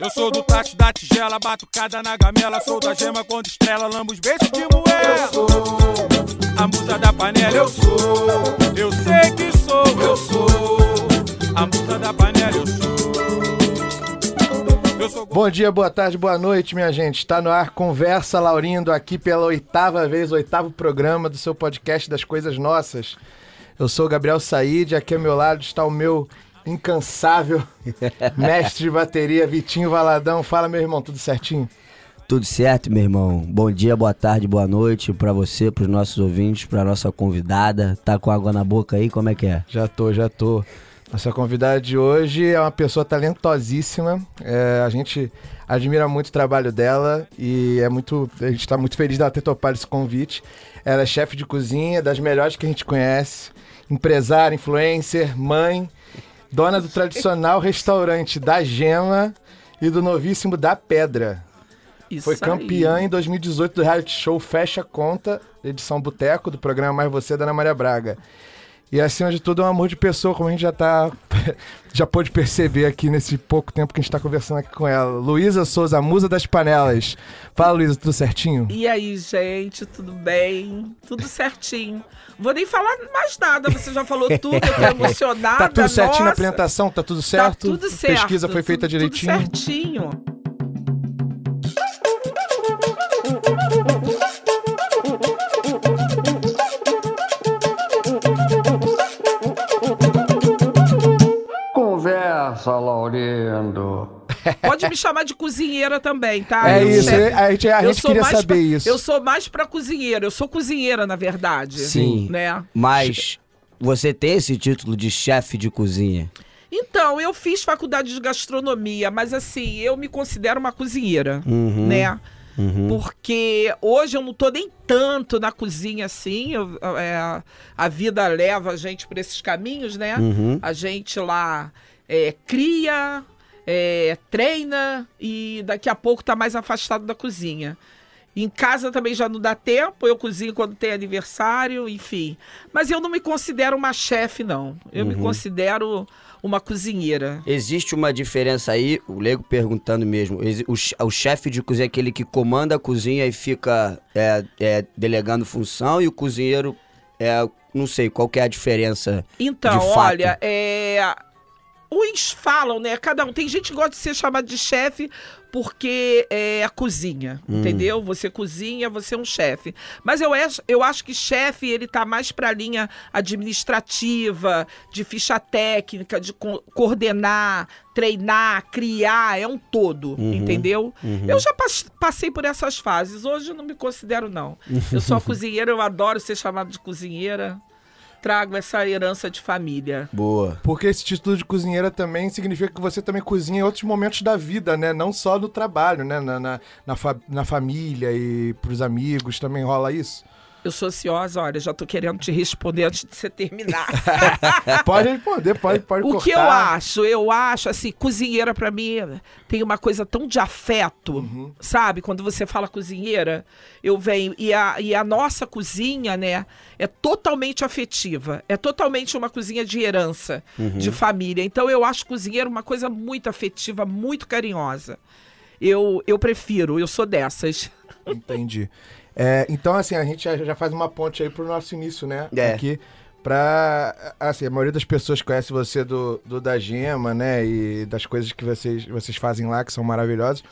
Eu sou do tacho da tigela, batucada na gamela. Sou da gema quando estrela, lambo os beijos de moela. Eu sou a musa da panela. Eu sou, eu sei que sou. Eu sou a musa da panela. Eu sou. Eu sou Bom dia, boa tarde, boa noite, minha gente. Está no ar Conversa Laurindo aqui pela oitava vez, oitavo programa do seu podcast das Coisas Nossas. Eu sou o Gabriel Said, aqui ao meu lado está o meu incansável mestre de bateria, Vitinho Valadão. Fala, meu irmão, tudo certinho? Tudo certo, meu irmão? Bom dia, boa tarde, boa noite pra você, pros nossos ouvintes, pra nossa convidada. Tá com água na boca aí? Como é que é? Já tô, já tô. Nossa convidada de hoje é uma pessoa talentosíssima. É, a gente admira muito o trabalho dela e é muito, a gente está muito feliz dela ter topado esse convite. Ela é chefe de cozinha, das melhores que a gente conhece, empresária, influencer, mãe, dona do tradicional restaurante da Gema e do novíssimo da Pedra. Isso Foi aí. campeã em 2018 do reality show Fecha Conta, edição Boteco, do programa Mais Você, da Ana Maria Braga. E acima de tudo é um amor de pessoa, como a gente já tá. já pôde perceber aqui nesse pouco tempo que a gente tá conversando aqui com ela. Luísa Souza, a musa das panelas. Fala, Luísa, tudo certinho? E aí, gente, tudo bem? Tudo certinho. Vou nem falar mais nada, você já falou tudo, eu tô emocionada. Tá tudo certinho na nossa. apresentação? Tá tudo Tá certo? tudo certo. Pesquisa foi feita tudo- direitinho? Tudo certinho. Conversa, Laurindo. Pode me chamar de cozinheira também, tá? É Eu, isso, chefe. a gente, a gente sou queria mais saber pra- isso. Eu sou mais pra cozinheira. Eu sou cozinheira, na verdade. Sim. Né? Mas você tem esse título de chefe de cozinha? Então, eu fiz faculdade de gastronomia, mas assim, eu me considero uma cozinheira, Uhum. né? Uhum. Porque hoje eu não tô nem tanto na cozinha assim. eu- é, a vida leva a gente por esses caminhos, né? Uhum. A gente lá é, cria, é, treina e daqui a pouco tá mais afastado da cozinha. Em casa também já não dá tempo, eu cozinho quando tem aniversário, enfim. Mas eu não me considero uma chefe, não. Eu me considero uma cozinheira. Existe uma diferença aí, o Lego perguntando mesmo. O, che- o chefe de cozinha é aquele que comanda a cozinha e fica é, é, delegando função, e o cozinheiro é. Não sei qual que é a diferença. Então, olha, é. Uns falam, né? Cada um. Tem gente que gosta de ser chamado de chefe porque é a cozinha, Hum. entendeu? Você cozinha, você é um chefe. Mas eu acho, eu acho que chefe, ele tá mais pra linha administrativa, de ficha técnica, de co- coordenar, treinar, criar, é um todo, Uhum. entendeu? Eu já pas- passei por essas fases. Hoje eu não me considero, não. Eu sou cozinheira, eu adoro ser chamada de cozinheira. Trago essa herança de família. Boa. Porque esse título de cozinheira também significa que você também cozinha em outros momentos da vida, né? Não só no trabalho, né? Na, na, na, fa- na família e pros amigos também rola isso. Eu sou ansiosa, olha, já tô querendo te responder antes de você terminar. Pode responder, pode, pode o cortar. que eu acho? Eu acho, assim, cozinheira pra mim tem uma coisa tão de afeto, Uhum. sabe? Quando você fala cozinheira, eu venho. E a, e a nossa cozinha, né, é totalmente afetiva. É totalmente uma cozinha de herança, Uhum. de família. Então eu acho cozinheiro uma coisa muito afetiva, muito carinhosa. Eu, eu prefiro, eu sou dessas. Entendi. É, então, assim, a gente já, faz uma ponte aí pro nosso início, né? É. Aqui. Pra. Assim, a maioria das pessoas conhece você do, do da Gema, né? E das coisas que vocês, vocês fazem lá, que são maravilhosas.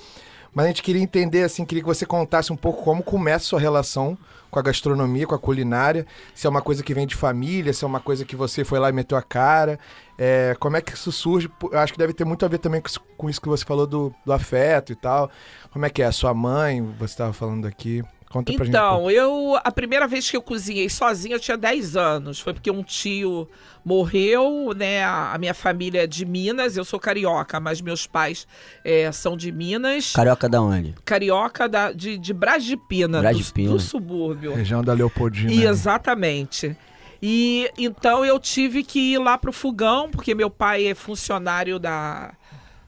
Mas a gente queria entender, assim, queria que você contasse um pouco como começa a sua relação com a gastronomia, com a culinária. Se é uma coisa que vem de família, se é uma coisa que você foi lá e meteu a cara. É, como é que isso surge? Eu acho que deve ter muito a ver também com isso, com isso que você falou do, do afeto e tal. Como é que é? A sua mãe, você estava falando aqui. Conta pra gente. Então, eu. A primeira vez que eu cozinhei sozinha, eu tinha 10 anos. Foi porque um tio morreu, né? A minha família é de Minas, eu sou carioca, mas meus pais eh, são de Minas. Carioca da onde? Carioca da, de, de Brás de Pina, Brás do, de Pina. do subúrbio. Região da Leopoldina. E exatamente. E então eu tive que ir lá pro fogão, porque meu pai é funcionário da,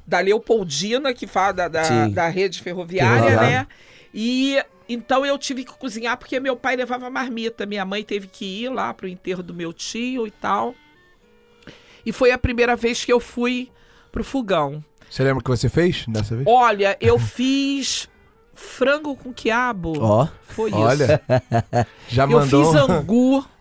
da Leopoldina, que fala da, da, da rede ferroviária, Ferroviária. né? E então eu tive que cozinhar porque meu pai levava marmita. Minha mãe teve que ir lá pro enterro do meu tio e tal. E foi a primeira vez que eu fui pro fogão. Você lembra o que você fez dessa vez? Olha, eu fiz frango com quiabo. Ó. Foi isso. Olha, já Eu mandou. fiz angu.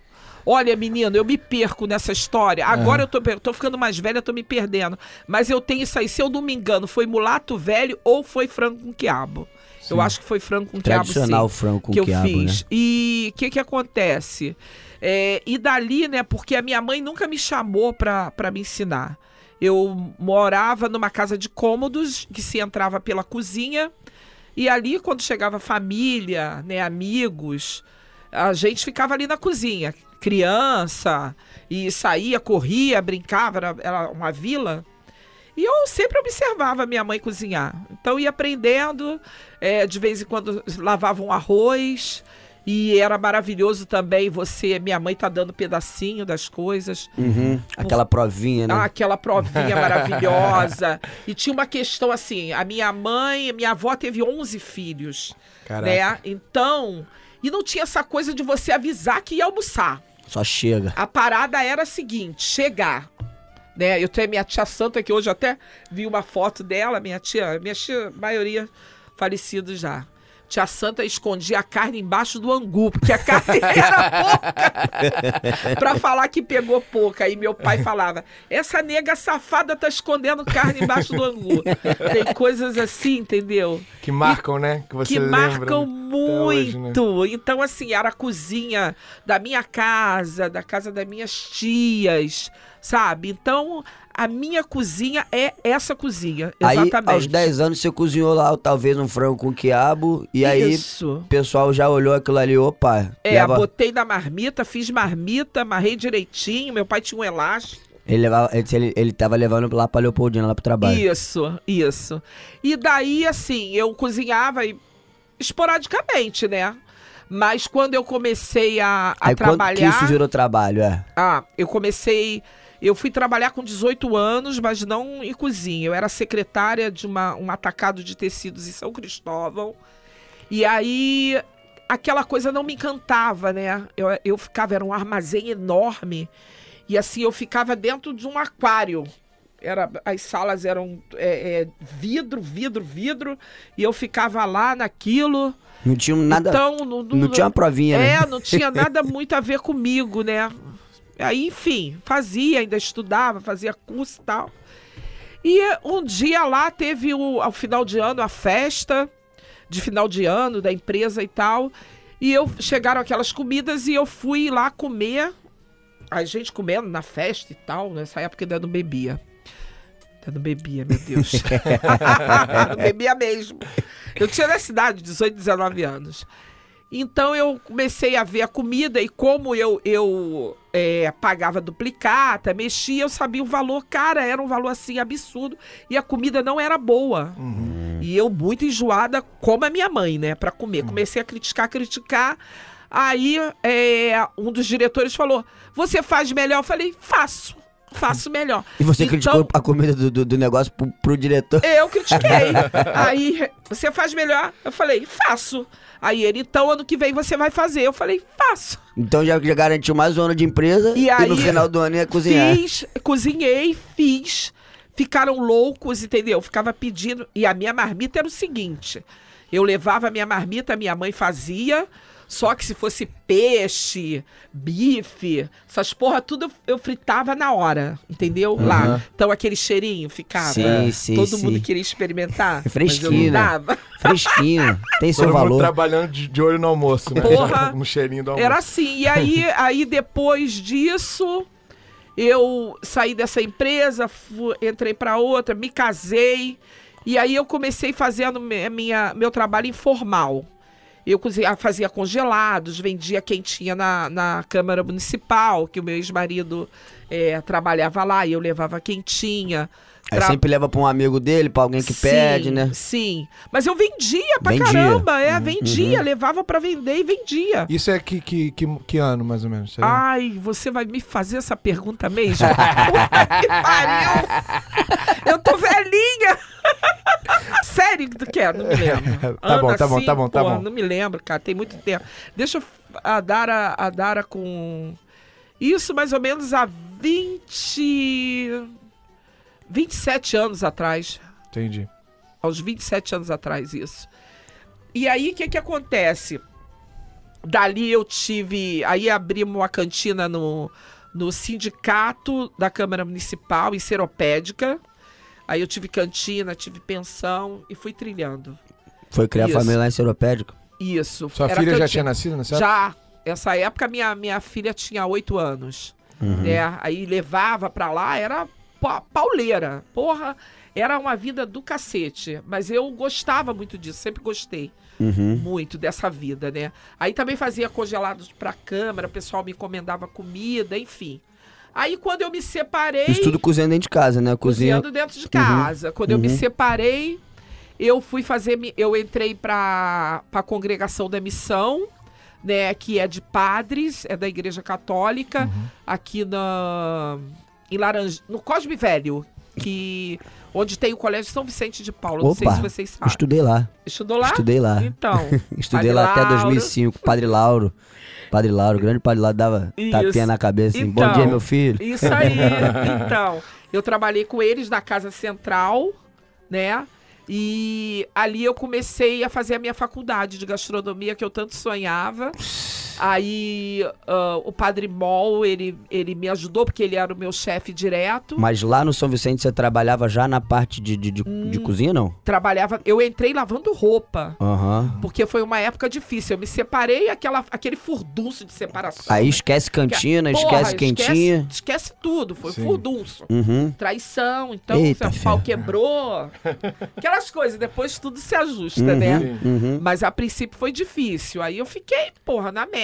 Olha, menino, eu me perco nessa história. Agora eu tô, tô ficando mais velha, tô me perdendo. Mas eu tenho isso aí. Se eu não me engano, foi mulato velho ou foi frango com quiabo. Eu acho que foi frango com quiabo, sim Tradicional frango com que eu quiabo, fiz. né? E o que que acontece? É, e dali, né, porque a minha mãe nunca me chamou pra, pra me ensinar. Eu morava numa casa de cômodos, que se entrava pela cozinha, e ali, quando chegava família, né, amigos, a gente ficava ali na cozinha. Criança, e saía, corria, brincava, era, era uma vila. E eu sempre observava minha mãe cozinhar. Então ia aprendendo, é, de vez em quando lavava um arroz. E era maravilhoso também você, minha mãe tá dando pedacinho das coisas. Uhum. Aquela provinha, né? Ah, aquela provinha maravilhosa. E tinha uma questão assim, a minha mãe, minha avó teve 11 filhos, Caraca. né? Então, e não tinha essa coisa de você avisar que ia almoçar. Só chega. A parada era a seguinte, chegar. Né? Eu tenho minha tia Santa, que hoje até vi uma foto dela, minha tia, minha tia, maioria falecidos já. Tia Santa escondia a carne embaixo do angu, porque a carne era pouca. pra falar que pegou pouca. Aí meu pai falava: essa nega safada tá escondendo carne embaixo do angu. Tem coisas assim, entendeu? Que marcam, né? Que você que marcam? Até hoje, né? muito. Então, assim, era a cozinha da minha casa, da casa das minhas tias, sabe? Então, a minha cozinha é essa cozinha. Aí, Exatamente. aos 10 anos, você cozinhou lá, talvez, um frango com quiabo. E aí, Isso. o pessoal já olhou aquilo ali, opa. É, leva- botei na marmita, fiz marmita, amarrei direitinho. Meu pai tinha um elástico. ele, levava, ele, ele, tava levando lá pra Leopoldina, lá pro trabalho. Isso, isso. E daí, assim, eu cozinhava e- esporadicamente, né? Mas quando eu comecei a, a aí, quando que trabalhar. isso virou trabalho, é? Ah, eu comecei. Eu fui trabalhar com 18 anos, mas não em cozinha. Eu era secretária de uma, um atacado de tecidos em São Cristóvão. E aí, aquela coisa não me encantava, né? Eu, eu ficava, era um armazém enorme. E assim, eu ficava dentro de um aquário. Era, as salas eram é, é, vidro, vidro, vidro. E eu ficava lá naquilo. Não tinha nada. Então, não, não tinha uma provinha, né? é, não tinha nada muito a ver comigo, né? Aí, enfim, fazia, ainda estudava, fazia curso e tal. E um dia lá teve o, ao final de ano a festa de final de ano da empresa e tal. E eu chegaram aquelas comidas e eu fui lá comer. A gente comendo na festa e tal. Nessa época ainda não bebia. Ainda não bebia, meu Deus. não bebia mesmo. Eu tinha na cidade, 18, 19 anos. Então eu comecei a ver a comida e como eu, eu é, pagava duplicata, mexia, eu sabia o valor, cara, era um valor assim absurdo e a comida não era boa. E eu muito enjoada, como a minha mãe, né, para comer. Comecei a criticar, criticar. Aí é, um dos diretores falou: Você faz melhor? Eu falei: Faço, faço melhor. E você Então- criticou a comida do, do, do negócio pro, pro diretor. eu critiquei. Aí, você faz melhor? Eu falei, faço. Aí ele, então ano que vem você vai fazer. Eu falei, faço. Então já, já garantiu mais um ano de empresa E e, aí, no final do ano ia cozinhar. Fiz, cozinhei, fiz. Ficaram loucos, entendeu? Ficava pedindo. E a minha marmita era o seguinte: eu levava a minha marmita, minha mãe fazia. Só que se fosse peixe, bife, essas porra tudo eu- fritava na hora, entendeu? Lá. Então aquele cheirinho ficava. Sim, sim, Todo sim. mundo queria experimentar. Fresquinho, Mas eu não né? dava. Fresquinho, tem seu Todo mundo valor. trabalhando de, de olho no almoço, né? Porra. no cheirinho do almoço. Era assim. E aí, aí depois disso, eu saí dessa empresa, fu- entrei para outra, me casei. E aí eu comecei fazendo me- minha, meu trabalho informal. Eu cozinha- fazia congelados, vendia quentinha na, na Câmara Municipal, que o meu ex-marido eh, trabalhava lá, e eu levava quentinha. Aí Tra- sempre leva pra um amigo dele, pra alguém que Sim, pede, né? Sim. Mas eu vendia pra Vendia. caramba. É, Uhum, vendia, uhum. levava pra vender e vendia. Isso é que, que, que, que ano, mais ou menos? Ai, você vai me fazer essa pergunta mesmo? Puta que pariu! Eu tô velhinha! Sério que quer? Não me lembro. Tá bom, tá bom, tá bom, tá bom. Não me lembro, cara. Tem muito tempo. Deixa a Dara, a Dara com... Isso mais ou menos há 20... 27 anos atrás. Entendi. aos 27 anos atrás isso. E aí o que que acontece? Dali eu tive, aí abrimos uma cantina no, no sindicato da Câmara Municipal em Seropédica. Aí eu tive cantina, tive pensão e fui trilhando. Foi criar Isso. família lá em Seropédico? Isso. Sua era filha já tinha nascido nessa época? Já. Essa época minha, minha filha tinha oito anos. Né? Aí levava pra lá, era pa- pauleira. Porra, era uma vida do cacete. Mas eu gostava muito disso, sempre gostei Uhum. muito dessa vida, né? Aí também fazia congelados pra câmara, o pessoal me encomendava comida, enfim. Aí quando eu me separei. Isso tudo cozinhando dentro de casa, né? Cozinha. Cozinhando dentro de casa. Quando eu me Uhum. separei, eu fui fazer. Eu entrei para a congregação da missão, né? Que é de padres, é da Igreja Católica, Uhum. aqui na. Em Laranja, no Cosme Velho, que. Onde tem o Colégio São Vicente de Paulo. Não sei Opa, se vocês sabem. Estudei lá. Estudou lá? Estudei lá. Então. Estudei lá até Lauro. 2005. Padre Lauro. Padre Lauro, grande Padre Lauro, dava Isso. tapinha na cabeça assim. Bom Então. dia, meu filho. Isso aí. então, eu trabalhei com eles na Casa Central, né? E ali eu comecei a fazer a minha faculdade de gastronomia que eu tanto sonhava. Aí ah, o Padre Mol, ele, ele me ajudou porque ele era o meu chefe direto. Mas lá no São Vicente você trabalhava já na parte de, de, de, Hum. de cozinha, não? Trabalhava, eu entrei lavando roupa, Aham. porque foi uma época difícil. Eu me separei, aquela, aquele furdunço de separação. Aí né? esquece cantina, Porra, esquece quentinha. Esquece, esquece tudo, foi Sim. furdunço. Uhum. Traição, então Eita, seu pau quebrou. Aquelas coisas, depois tudo se ajusta, Uhum, né? uhum. Mas a princípio foi difícil. Aí eu fiquei, porra, na merda.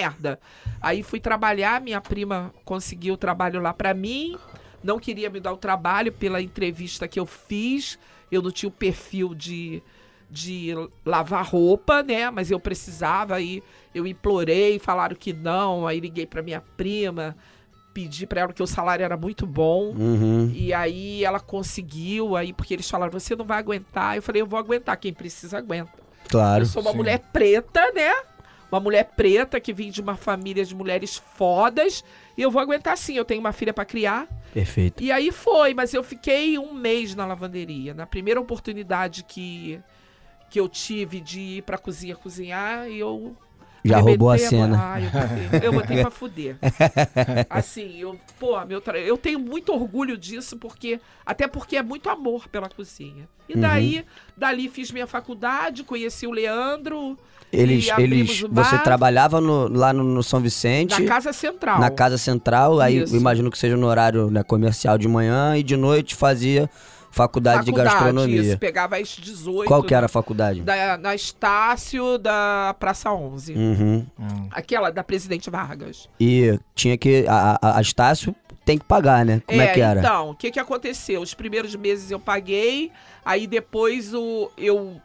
Aí fui trabalhar, minha prima conseguiu o trabalho lá pra mim. Não queria me dar o trabalho pela entrevista que eu fiz. Eu não tinha o perfil de, de lavar roupa, né? Mas eu precisava. Aí eu implorei, falaram que não. Aí liguei pra minha prima, pedi pra ela que o salário era muito bom. Uhum. E aí ela conseguiu, aí porque eles falaram, você não vai aguentar. Eu falei, eu vou aguentar, quem precisa aguenta. Claro. eu sou uma sim. mulher preta, né? Uma mulher preta que vem de uma família de mulheres fodas. E eu vou aguentar sim, eu tenho uma filha pra criar. Perfeito. E aí foi, mas eu fiquei um mês na lavanderia. Na primeira oportunidade que, que eu tive de ir pra cozinha cozinhar, eu Já roubou a cena. Ah, eu botei, eu botei pra fuder. Assim, eu, pô, meu tra... eu tenho muito orgulho disso, porque até porque é muito amor pela cozinha. E Uhum. daí, dali fiz minha faculdade, conheci o Leandro Eles, e eles, o você bar trabalhava no- lá no, no São Vicente, na Casa Central. na casa central, aí Isso. imagino que seja no horário né, comercial de manhã e de noite fazia faculdade, de gastronomia. Isso, pegava às 18. Qual que era a faculdade? Da, na Estácio da Praça 11. Uhum. Aquela da Presidente Vargas. E tinha que. A, a, a Estácio tem que pagar, né? Como é, que era? Então, o que, que aconteceu? Os primeiros meses eu paguei, aí depois o, eu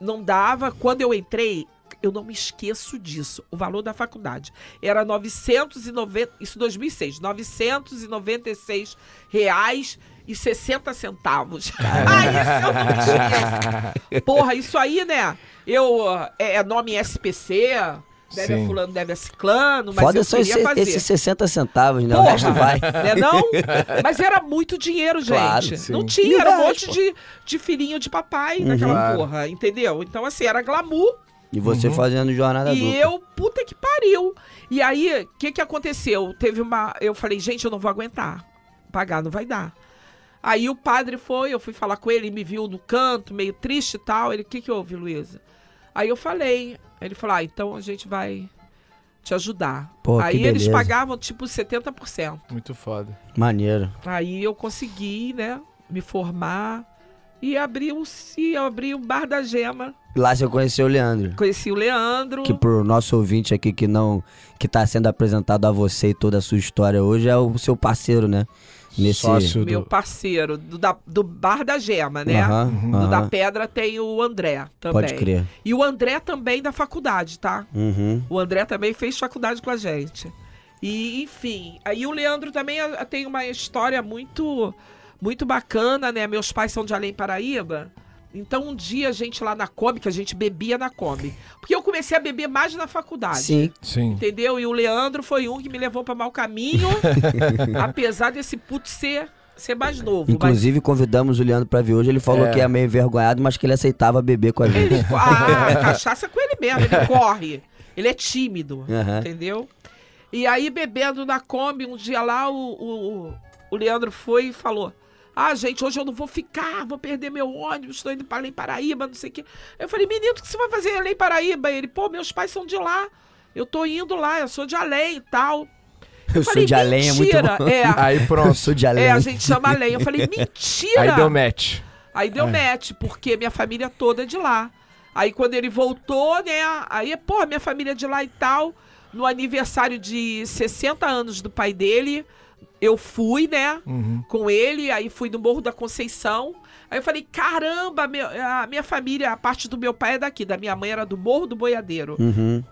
não dava. Quando eu entrei, eu não me esqueço disso. O valor da faculdade era 990, isso 2006, 996 reais e 60 centavos. ah, isso eu não me esqueço. Porra, isso aí, né? Eu, é, é nome SPC, deve Sim. a fulano, deve a ciclano, mas Foda eu só queria esse, fazer. esses 60 centavos, né? O Porra. resto vai. Né não? Mas era muito dinheiro, gente. Claro, não tinha, era um monte de, de filhinho de papai Uhum. naquela porra, entendeu? Então, assim, era glamour. E você Uhum. fazendo jornada e dupla. eu, puta que pariu. E aí, o que que aconteceu? Teve uma. Eu falei, gente, eu não vou aguentar. Pagar não vai dar. Aí o padre foi, eu fui falar com ele, ele me viu no canto, meio triste e tal. Ele, o que que houve, Luísa? Aí eu falei. Ele falou, ah, então a gente vai te ajudar. Pô, que Aí eles pagavam, tipo, 70%. Muito foda. Maneiro. Aí eu consegui, né, me formar e abri o, e abri o Bar da Gema. Lá você conheceu o Leandro. Conheci o Leandro. Que pro nosso ouvinte aqui que não. que tá sendo apresentado a você e toda a sua história hoje é o seu parceiro, né? Nesse. Sócio Meu do... parceiro, do, da- do Bar da Gema, né? Aham, Do aham. da Pedra tem o André também. Pode crer. E o André também da faculdade, tá? Uhum. O André também fez faculdade com a gente. E, enfim, aí o Leandro também ah, tem uma história muito muito bacana, né? Meus pais são de Além Paraíba. Então um dia a gente lá na Kombi, que a gente bebia na Kombi. Porque eu comecei a beber mais na faculdade. Sim. Sim. Entendeu? E o Leandro foi um que me levou para mau caminho, apesar desse puto ser ser mais novo. Inclusive, convidamos o Leandro pra vir hoje. Ele falou É. que é meio envergonhado, mas que ele aceitava beber com a mas gente. ele, a cachaça é com ele mesmo, ele corre. Ele é tímido, Aham. entendeu? E aí, bebendo na Kombi, um dia lá, o, o, o Leandro foi e falou: Ah, gente, hoje eu não vou ficar, vou perder meu ônibus, estou indo para Além Paraíba, não sei o quê. Eu falei, menino, o que você vai fazer em Além Paraíba? Ele, pô, meus pais são de lá. Eu tô indo lá, eu sou de Além e tal. Eu sou falei, de além, é muito "Mentira." bom. É, Aí Eu pronto. sou de além. é, a gente chama Além. Eu falei, mentira! Aí deu match. Aí deu match, porque minha família toda é de lá. Aí quando ele voltou, né? Aí, pô, minha família é de lá e tal. No aniversário de 60 anos do pai dele, eu fui, né? Uhum. Com ele, aí fui no Morro da Conceição. Aí eu falei, caramba, meu- a minha família, a parte do meu pai é daqui, da minha mãe era do Morro do Boiadeiro. Uhum.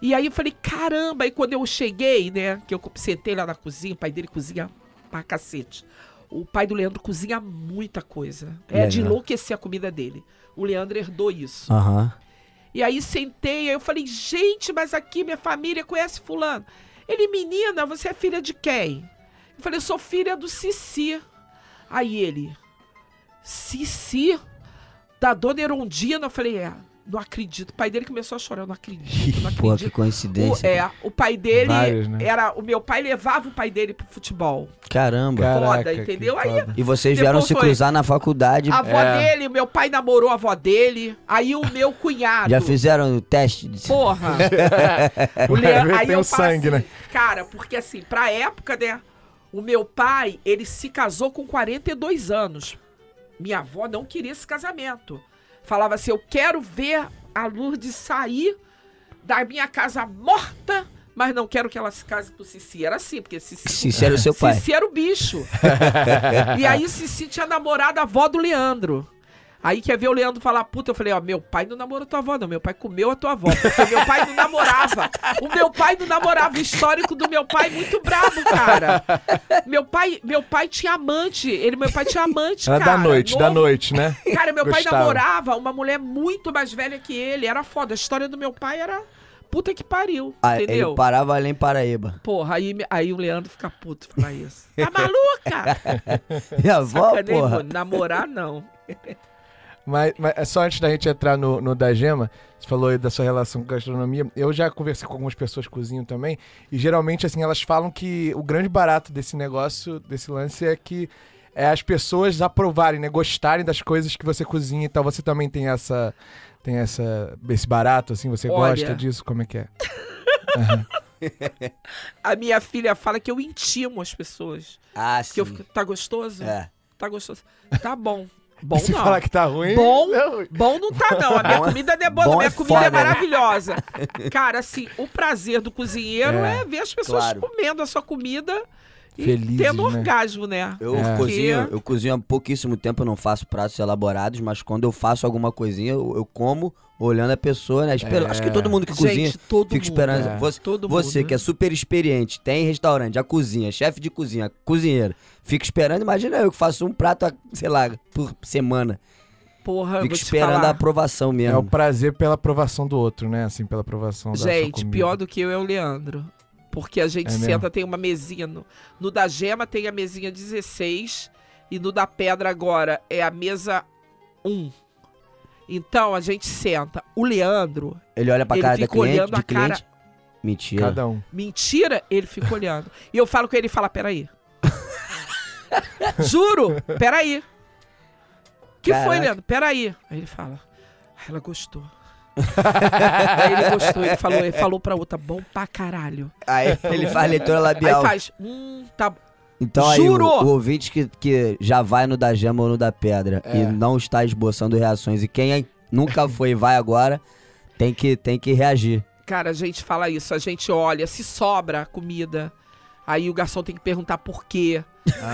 E aí eu falei, caramba, aí quando eu cheguei, né, que eu sentei lá na cozinha, o pai dele cozinha pra cacete. O pai do Leandro cozinha muita coisa. É de Legal. enlouquecer a comida dele. O Leandro herdou isso. Aham. E aí sentei, aí eu falei, gente, mas aqui minha família conhece fulano. Ele, menina, você é filha de quem? Eu falei, eu sou filha do Cici. Aí ele, Cici? Da dona Erondina? Eu falei, é, não acredito. O pai dele começou a chorar, eu não acredito, não Pô, que acredito. O, coincidência. é, o pai dele Vários, né? era. O meu pai levava o pai dele pro futebol. Caramba. Foda, entendeu? Aí-. E vocês vieram se foi- cruzar na faculdade. A avó É. dele, meu pai namorou a avó dele. Aí o meu cunhado. Já fizeram o teste? De... Porra! o aí tem eu o sangue, assim, né? Cara, porque assim, pra época, né? O meu pai, ele se casou com 42 anos. Minha avó não queria esse casamento. Falava assim: eu quero ver a Lourdes sair da minha casa morta, mas não quero que ela se case com o Cici. Era assim, porque Cici. Sincero, o seu pai. Cici era o bicho. e aí Cici tinha namorado a avó do Leandro. Aí quer ver o Leandro falar, puta, eu falei, ó, meu pai não namorou tua avó, não. Meu pai comeu a tua avó, porque meu pai não namorava. O meu pai não namorava. O histórico do meu pai é muito brabo, cara. Meu pai, meu pai tinha amante. Ele, meu pai tinha amante, Era cara. da noite, da novo. noite, né? Cara, meu pai Gostava. namorava uma mulher muito mais velha que ele. Era foda. A história do meu pai era puta que pariu, Ah, entendeu? ele parava além Paraíba. Porra, aí, aí o Leandro fica puto falar isso. Tá maluca? Minha avó, Sacanei, porra. mano. Namorar, não. Mas, mas é só antes da gente entrar no, no da Gema, você falou aí da sua relação com gastronomia. Eu já conversei com algumas pessoas que cozinham também, e geralmente, assim, elas falam que o grande barato desse negócio, desse lance, é que é as pessoas aprovarem, né? Gostarem das coisas que você cozinha e tal. Você também tem essa. Tem essa. esse barato, assim, você Olha. gosta disso? Como é que é? A minha filha fala que eu intimo as pessoas. Ah, Que eu sim. fico, tá gostoso? É. Tá gostoso. Tá bom. Bom Se não. falar que tá ruim. Bom, é ruim. bom não tá não. A minha Bom é- comida não é boa, não. minha é comida é foda, né? maravilhosa. Cara, assim, o prazer do cozinheiro É, é, ver as pessoas claro. comendo a sua comida e Felizes, tendo né? orgasmo, né? Eu É. cozinho, eu cozinho há pouquíssimo tempo, eu não faço pratos elaborados, mas quando eu faço alguma coisinha, eu, eu como olhando a pessoa, né? É. Acho que todo mundo que cozinha Gente, todo fica mundo. esperando. É. Você, Todo você mundo, que é né? super experiente, tem restaurante, já cozinha, chefe de cozinha, cozinheiro, fica esperando. Imagina eu que faço um prato, sei lá, por semana. Porra, eu Fico esperando falar. a aprovação É o mesmo. prazer pela aprovação do outro, né? Assim, pela aprovação da sua Gente, pior do que eu é o Leandro. Porque a gente É mesmo? senta, tem uma mesinha. No, no da Gema tem a mesinha 16 e no da Pedra agora é a mesa 1. Então a gente senta. O Leandro, Ele olha pra ele cara da fica cliente, olhando de a cara- cliente. Mentira. Cada um. mentira, ele fica olhando. E eu falo com ele e fala: peraí. Juro, peraí. que foi, Caraca. Leandro? Peraí. Aí ele fala: "Ah, ela gostou. Aí ele gostou, ele falou, ele falou pra outra, bom pra caralho. Aí ele faz leitura Aí labial. faz, hum, tá Então aí, o, o ouvinte que, que já vai no da Gema ou no da Pedra É. e não está esboçando reações, e quem aí nunca foi e vai agora, tem que, tem que reagir. Cara, a gente fala isso, a gente olha, se sobra comida, aí o garçom tem que perguntar por quê.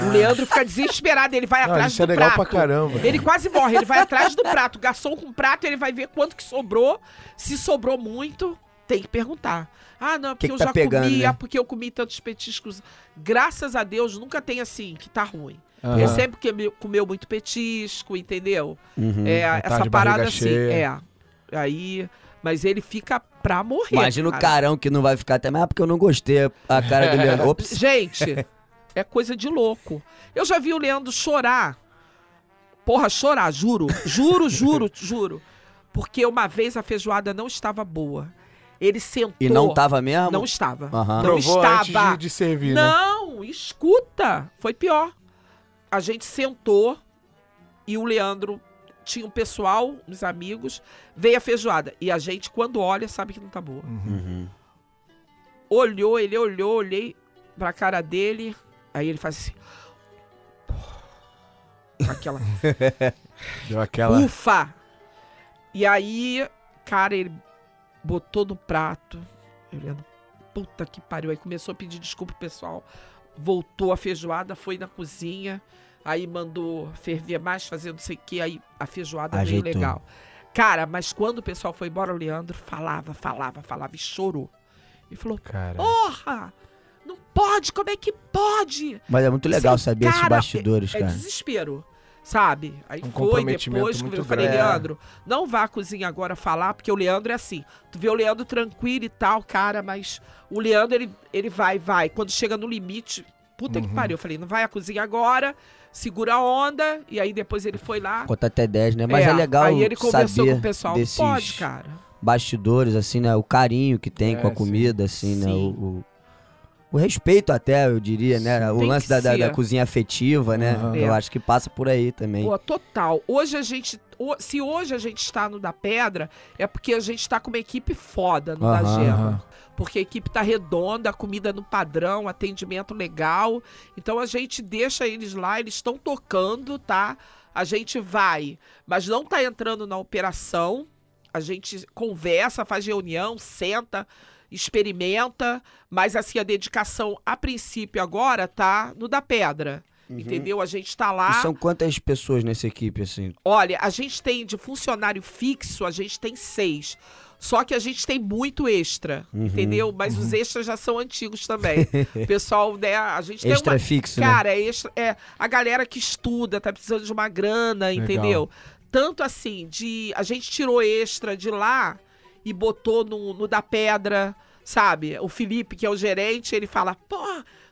O Leandro fica desesperado, ele vai Não, atrás isso é do legal prato. pra caramba. Ele quase morre, ele vai atrás do prato. O garçom com o prato, ele vai ver quanto que sobrou. Se sobrou muito, tem que perguntar. Ah, não, porque que eu tá já pegando, comi, né? ah, porque eu comi tantos petiscos. Graças a Deus, nunca tem assim, que tá ruim. Aham. Ele sempre que comeu muito petisco, entendeu? Uhum. É, essa parada assim, cheia. é. Aí, mas ele fica pra morrer. Imagina o cara. carão que não vai ficar até, mas é porque eu não gostei a cara do Leandro. Ops. Gente, É coisa de louco. Eu já vi o Leandro chorar. Porra, chorar, juro. Juro, juro, juro. Porque uma vez a feijoada não estava boa. Ele sentou. E não tava mesmo? Não estava. Aham. Não Provou estava. antes de, de servir, né? Não, escuta. Foi pior. A gente sentou e o Leandro tinha um pessoal, uns amigos, veio a feijoada. E a gente, quando olha, sabe que não tá boa. Uhum. Olhou, ele olhou, olhei pra cara dele. Aí ele faz assim. Aquela. Deu aquela. Ufa! E aí, cara, ele botou no prato. Eu olhando, puta que pariu. Aí começou a pedir desculpa pro pessoal. Voltou a feijoada, foi na cozinha. Aí mandou ferver mais, fazer não sei o que. Aí a feijoada Ajeitou. veio legal. Cara, mas quando o pessoal foi embora, o Leandro falava, falava, falava e chorou. E falou: Cara. Porra! Não pode, como é que pode? Mas é muito legal Sim, saber esses cara, bastidores, é, cara. É desespero, sabe? Aí Um foi depois que eu falei, grande. Leandro, não vá à cozinha agora falar, porque o Leandro é assim. Tu vê o Leandro tranquilo e tal, cara, mas o Leandro, ele, ele vai, vai. Quando chega no limite, puta Uhum. que pariu. Eu falei, não vai à cozinha agora, segura a onda. E aí depois ele foi lá. Conta até 10, né? Mas é, legal Aí ele conversou com o pessoal, desses não pode, cara. bastidores, assim, né? O carinho que tem É, com a sim. comida, assim, né? Sim. O, o, o respeito até, eu diria, né? O Tem lance da, da, da cozinha afetiva, né? Aham. Eu É. acho que passa por aí também. Pô, total. Hoje a gente. Se hoje a gente está no da Pedra, é porque a gente está com uma equipe foda no da Aham, Gema. Porque a equipe tá redonda, a comida no padrão, atendimento legal. Então a gente deixa eles lá, eles estão tocando, tá? A gente vai, mas não tá entrando na operação. A gente conversa, faz reunião, senta, experimenta, mas assim a dedicação a princípio agora tá no da Pedra. Entendeu? A gente tá lá. Uhum. E são quantas pessoas nessa equipe, assim? Olha, a gente tem de funcionário fixo, a gente tem seis. Só que a gente tem muito extra, Uhum, entendeu? Mas os extras já são antigos também. o pessoal, né? A gente tem Extra uma. fixo, né? Cara, é, extra, é a galera que estuda, tá precisando de uma grana, entendeu? Tanto assim, de. A gente tirou extra de lá e botou no, no da pedra, sabe? O Felipe, que é o gerente, ele fala: pô,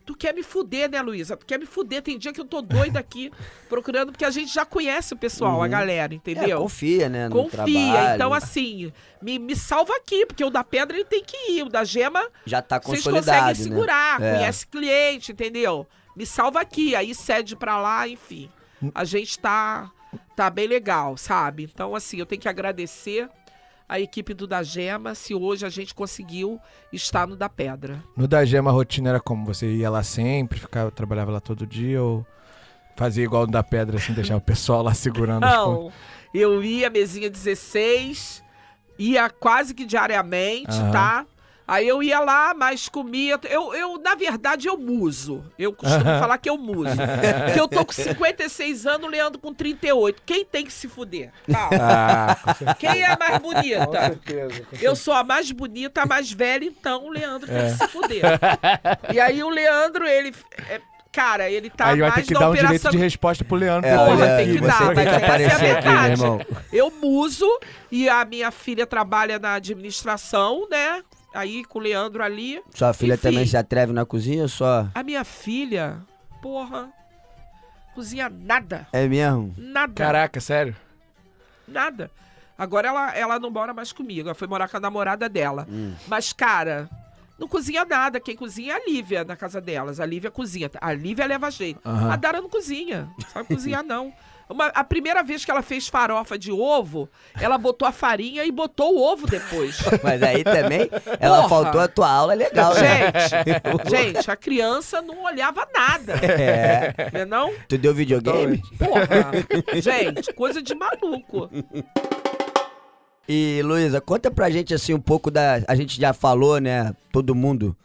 tu quer me fuder, né, Luísa? Tu quer me fuder? Tem dia que eu tô doida aqui procurando, porque a gente já conhece o pessoal, a galera, É, entendeu? confia, né? No Confia. trabalho. Então, assim, me, me salva aqui, porque o da pedra ele tem que ir. O da gema, Já tá vocês consolidado, conseguem né? segurar, É. conhece cliente, entendeu? Me salva aqui, aí cede pra lá, enfim. A gente tá, tá bem legal, sabe? Então, assim, eu tenho que agradecer a equipe do da Gema se hoje a gente conseguiu estar no da Pedra. No da Gema a rotina era como? Você ia lá sempre, ficava, trabalhava lá todo dia ou fazia igual no da Pedra, assim, deixava o pessoal lá segurando as? Não, eu ia mesinha 16, ia quase que diariamente, tá? Aí eu ia lá, mas comia. Eu, eu na verdade, eu muso. Eu costumo falar que eu muso. Porque eu tô com 56 anos, o Leandro com 38. Quem tem que se fuder? Calma. Ah, Quem é a mais com bonita? certeza. Eu sou a mais bonita, a mais velha, então o Leandro tem É. que se fuder. E aí o Leandro, ele. é, cara, ele tá Aí vai ter mais que na dar um direito operação de resposta pro Leandro. É, Porra, olha, tem que aqui, dar, que mas essa é a aqui, verdade. irmão? Eu muso e a minha filha trabalha na administração, né? Aí com o Leandro ali. Sua filha Enfim. também se atreve na cozinha ou só? A minha filha, porra, cozinha nada. É mesmo? Nada. Caraca, sério? Nada. Agora ela, ela não mora mais comigo. Ela foi morar com a namorada dela. Hum. Mas, cara, não cozinha nada. Quem cozinha é a Lívia na casa delas. A Lívia cozinha. A Lívia leva jeito. Aham. A Dara não cozinha. Não sabe cozinhar, não. Uma- a primeira vez que ela fez farofa de ovo, ela botou a farinha e botou o ovo depois. Mas aí também, ela Porra. faltou a tua aula, é legal, né? Gente, gente, a criança não olhava nada. É. Né não? Tu deu videogame? Porra. Gente, coisa de maluco. E, Luísa, conta pra gente, assim, um pouco da... A gente já falou, né? Todo mundo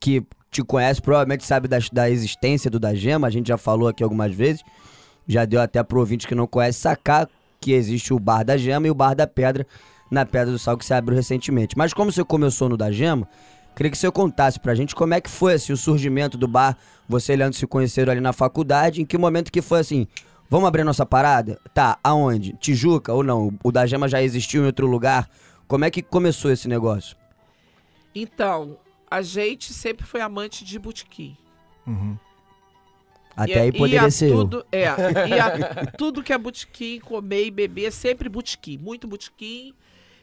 que te conhece provavelmente sabe da, da existência do Da Gema. A gente já falou aqui algumas vezes. Já deu até pro ouvinte que não conhece sacar que existe o Bar da Gema e o Bar da Pedra na Pedra do Sal que se abriu recentemente. Mas como você começou no Da Gema, queria que você contasse pra gente como é que foi assim, o surgimento do bar. Você e Leandro se conheceram ali na faculdade. Em que momento que foi assim... Vamos abrir nossa parada? Tá, aonde? Tijuca ou não? O da Gema já existiu em outro lugar? Como é que começou esse negócio? Então, a gente sempre foi amante de botequim. Uhum. Até aí ia poderia ser eu. tudo, É, ia tudo que é botequim, comer e beber, sempre botequim, muito botequim.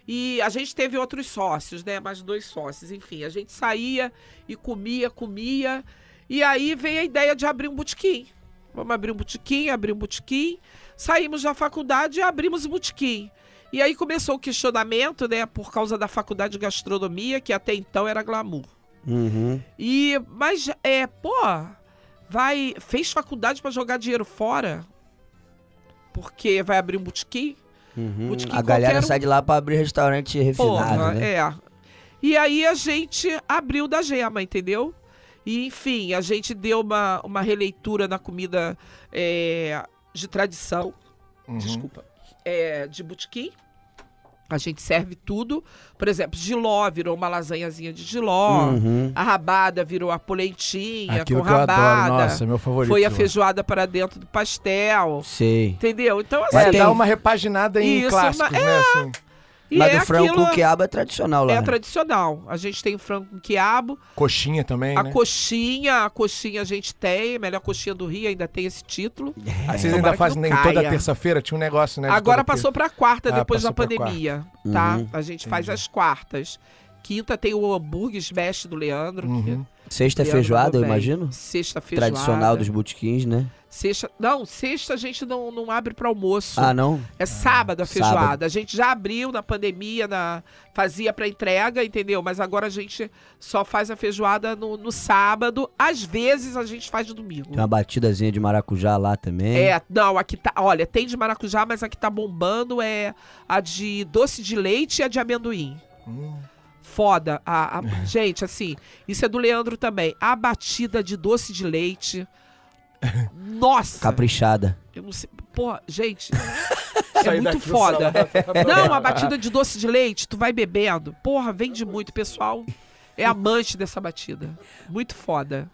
E a gente teve outros sócios, né? Mais dois sócios, enfim. A gente saía e comia, comia. E aí veio a ideia de abrir um botequim. Vamos abrir um botequim, abrir um botequim. Saímos da faculdade e abrimos o botequim. E aí começou o questionamento, né? Por causa da faculdade de gastronomia, que até então era glamour. Uhum. E, mas, é, pô, vai, fez faculdade pra jogar dinheiro fora? Porque vai abrir um botequim? Uhum. Botequim A galera um. sai de lá pra abrir restaurante refinado, Porra, né? é. E aí a gente abriu da gema, entendeu? E, enfim, a gente deu uma, uma releitura na comida é, de tradição, Uhum. desculpa, é, de botequim. A gente serve tudo. Por exemplo, giló virou uma lasanhazinha de giló. Uhum. A rabada virou a polentinha Aquilo com que eu rabada. adoro, nossa, meu favorito. Foi a feijoada para dentro do pastel. Sei. Entendeu? Então, assim. É, tem- dá uma repaginada em Isso, clássicos, mas- né? Assim. E Mas é o frango aquilo- com quiabo é tradicional lá. É né? tradicional. A gente tem o frango com quiabo, Coxinha também, a né? coxinha, a coxinha a gente tem, a melhor coxinha do Rio, ainda tem esse título. Aí vocês ainda fazem não em toda terça-feira? Tinha um negócio, né? Agora passou pra quarta, Ah, depois da pandemia, tá? Uhum. A gente faz as quartas. Quinta tem o hambúrguer smash do Leandro. que Uhum. Sexta é feijoada, eu imagino. Sexta feijoada. Tradicional dos botequins, né? Sexta, não, sexta a gente não, não abre para almoço. Ah, não? É sábado a Sábado. feijoada. A gente já abriu na pandemia, na, fazia para entrega, entendeu? Mas agora a gente só faz a feijoada no, no sábado. Às vezes a gente faz de domingo. Tem uma batidazinha de maracujá lá também. É, não, aqui tá. Olha, tem de maracujá, mas a que tá bombando é a de doce de leite e a de amendoim. Hum. Foda. A, a- gente, assim, isso é do Leandro também. A batida de doce de leite. Nossa! Caprichada. Eu não sei. Pô, gente. Sair é muito foda. Não, a batida de doce de leite, tu vai bebendo. Porra, vende muito. O pessoal é amante dessa batida. Muito foda.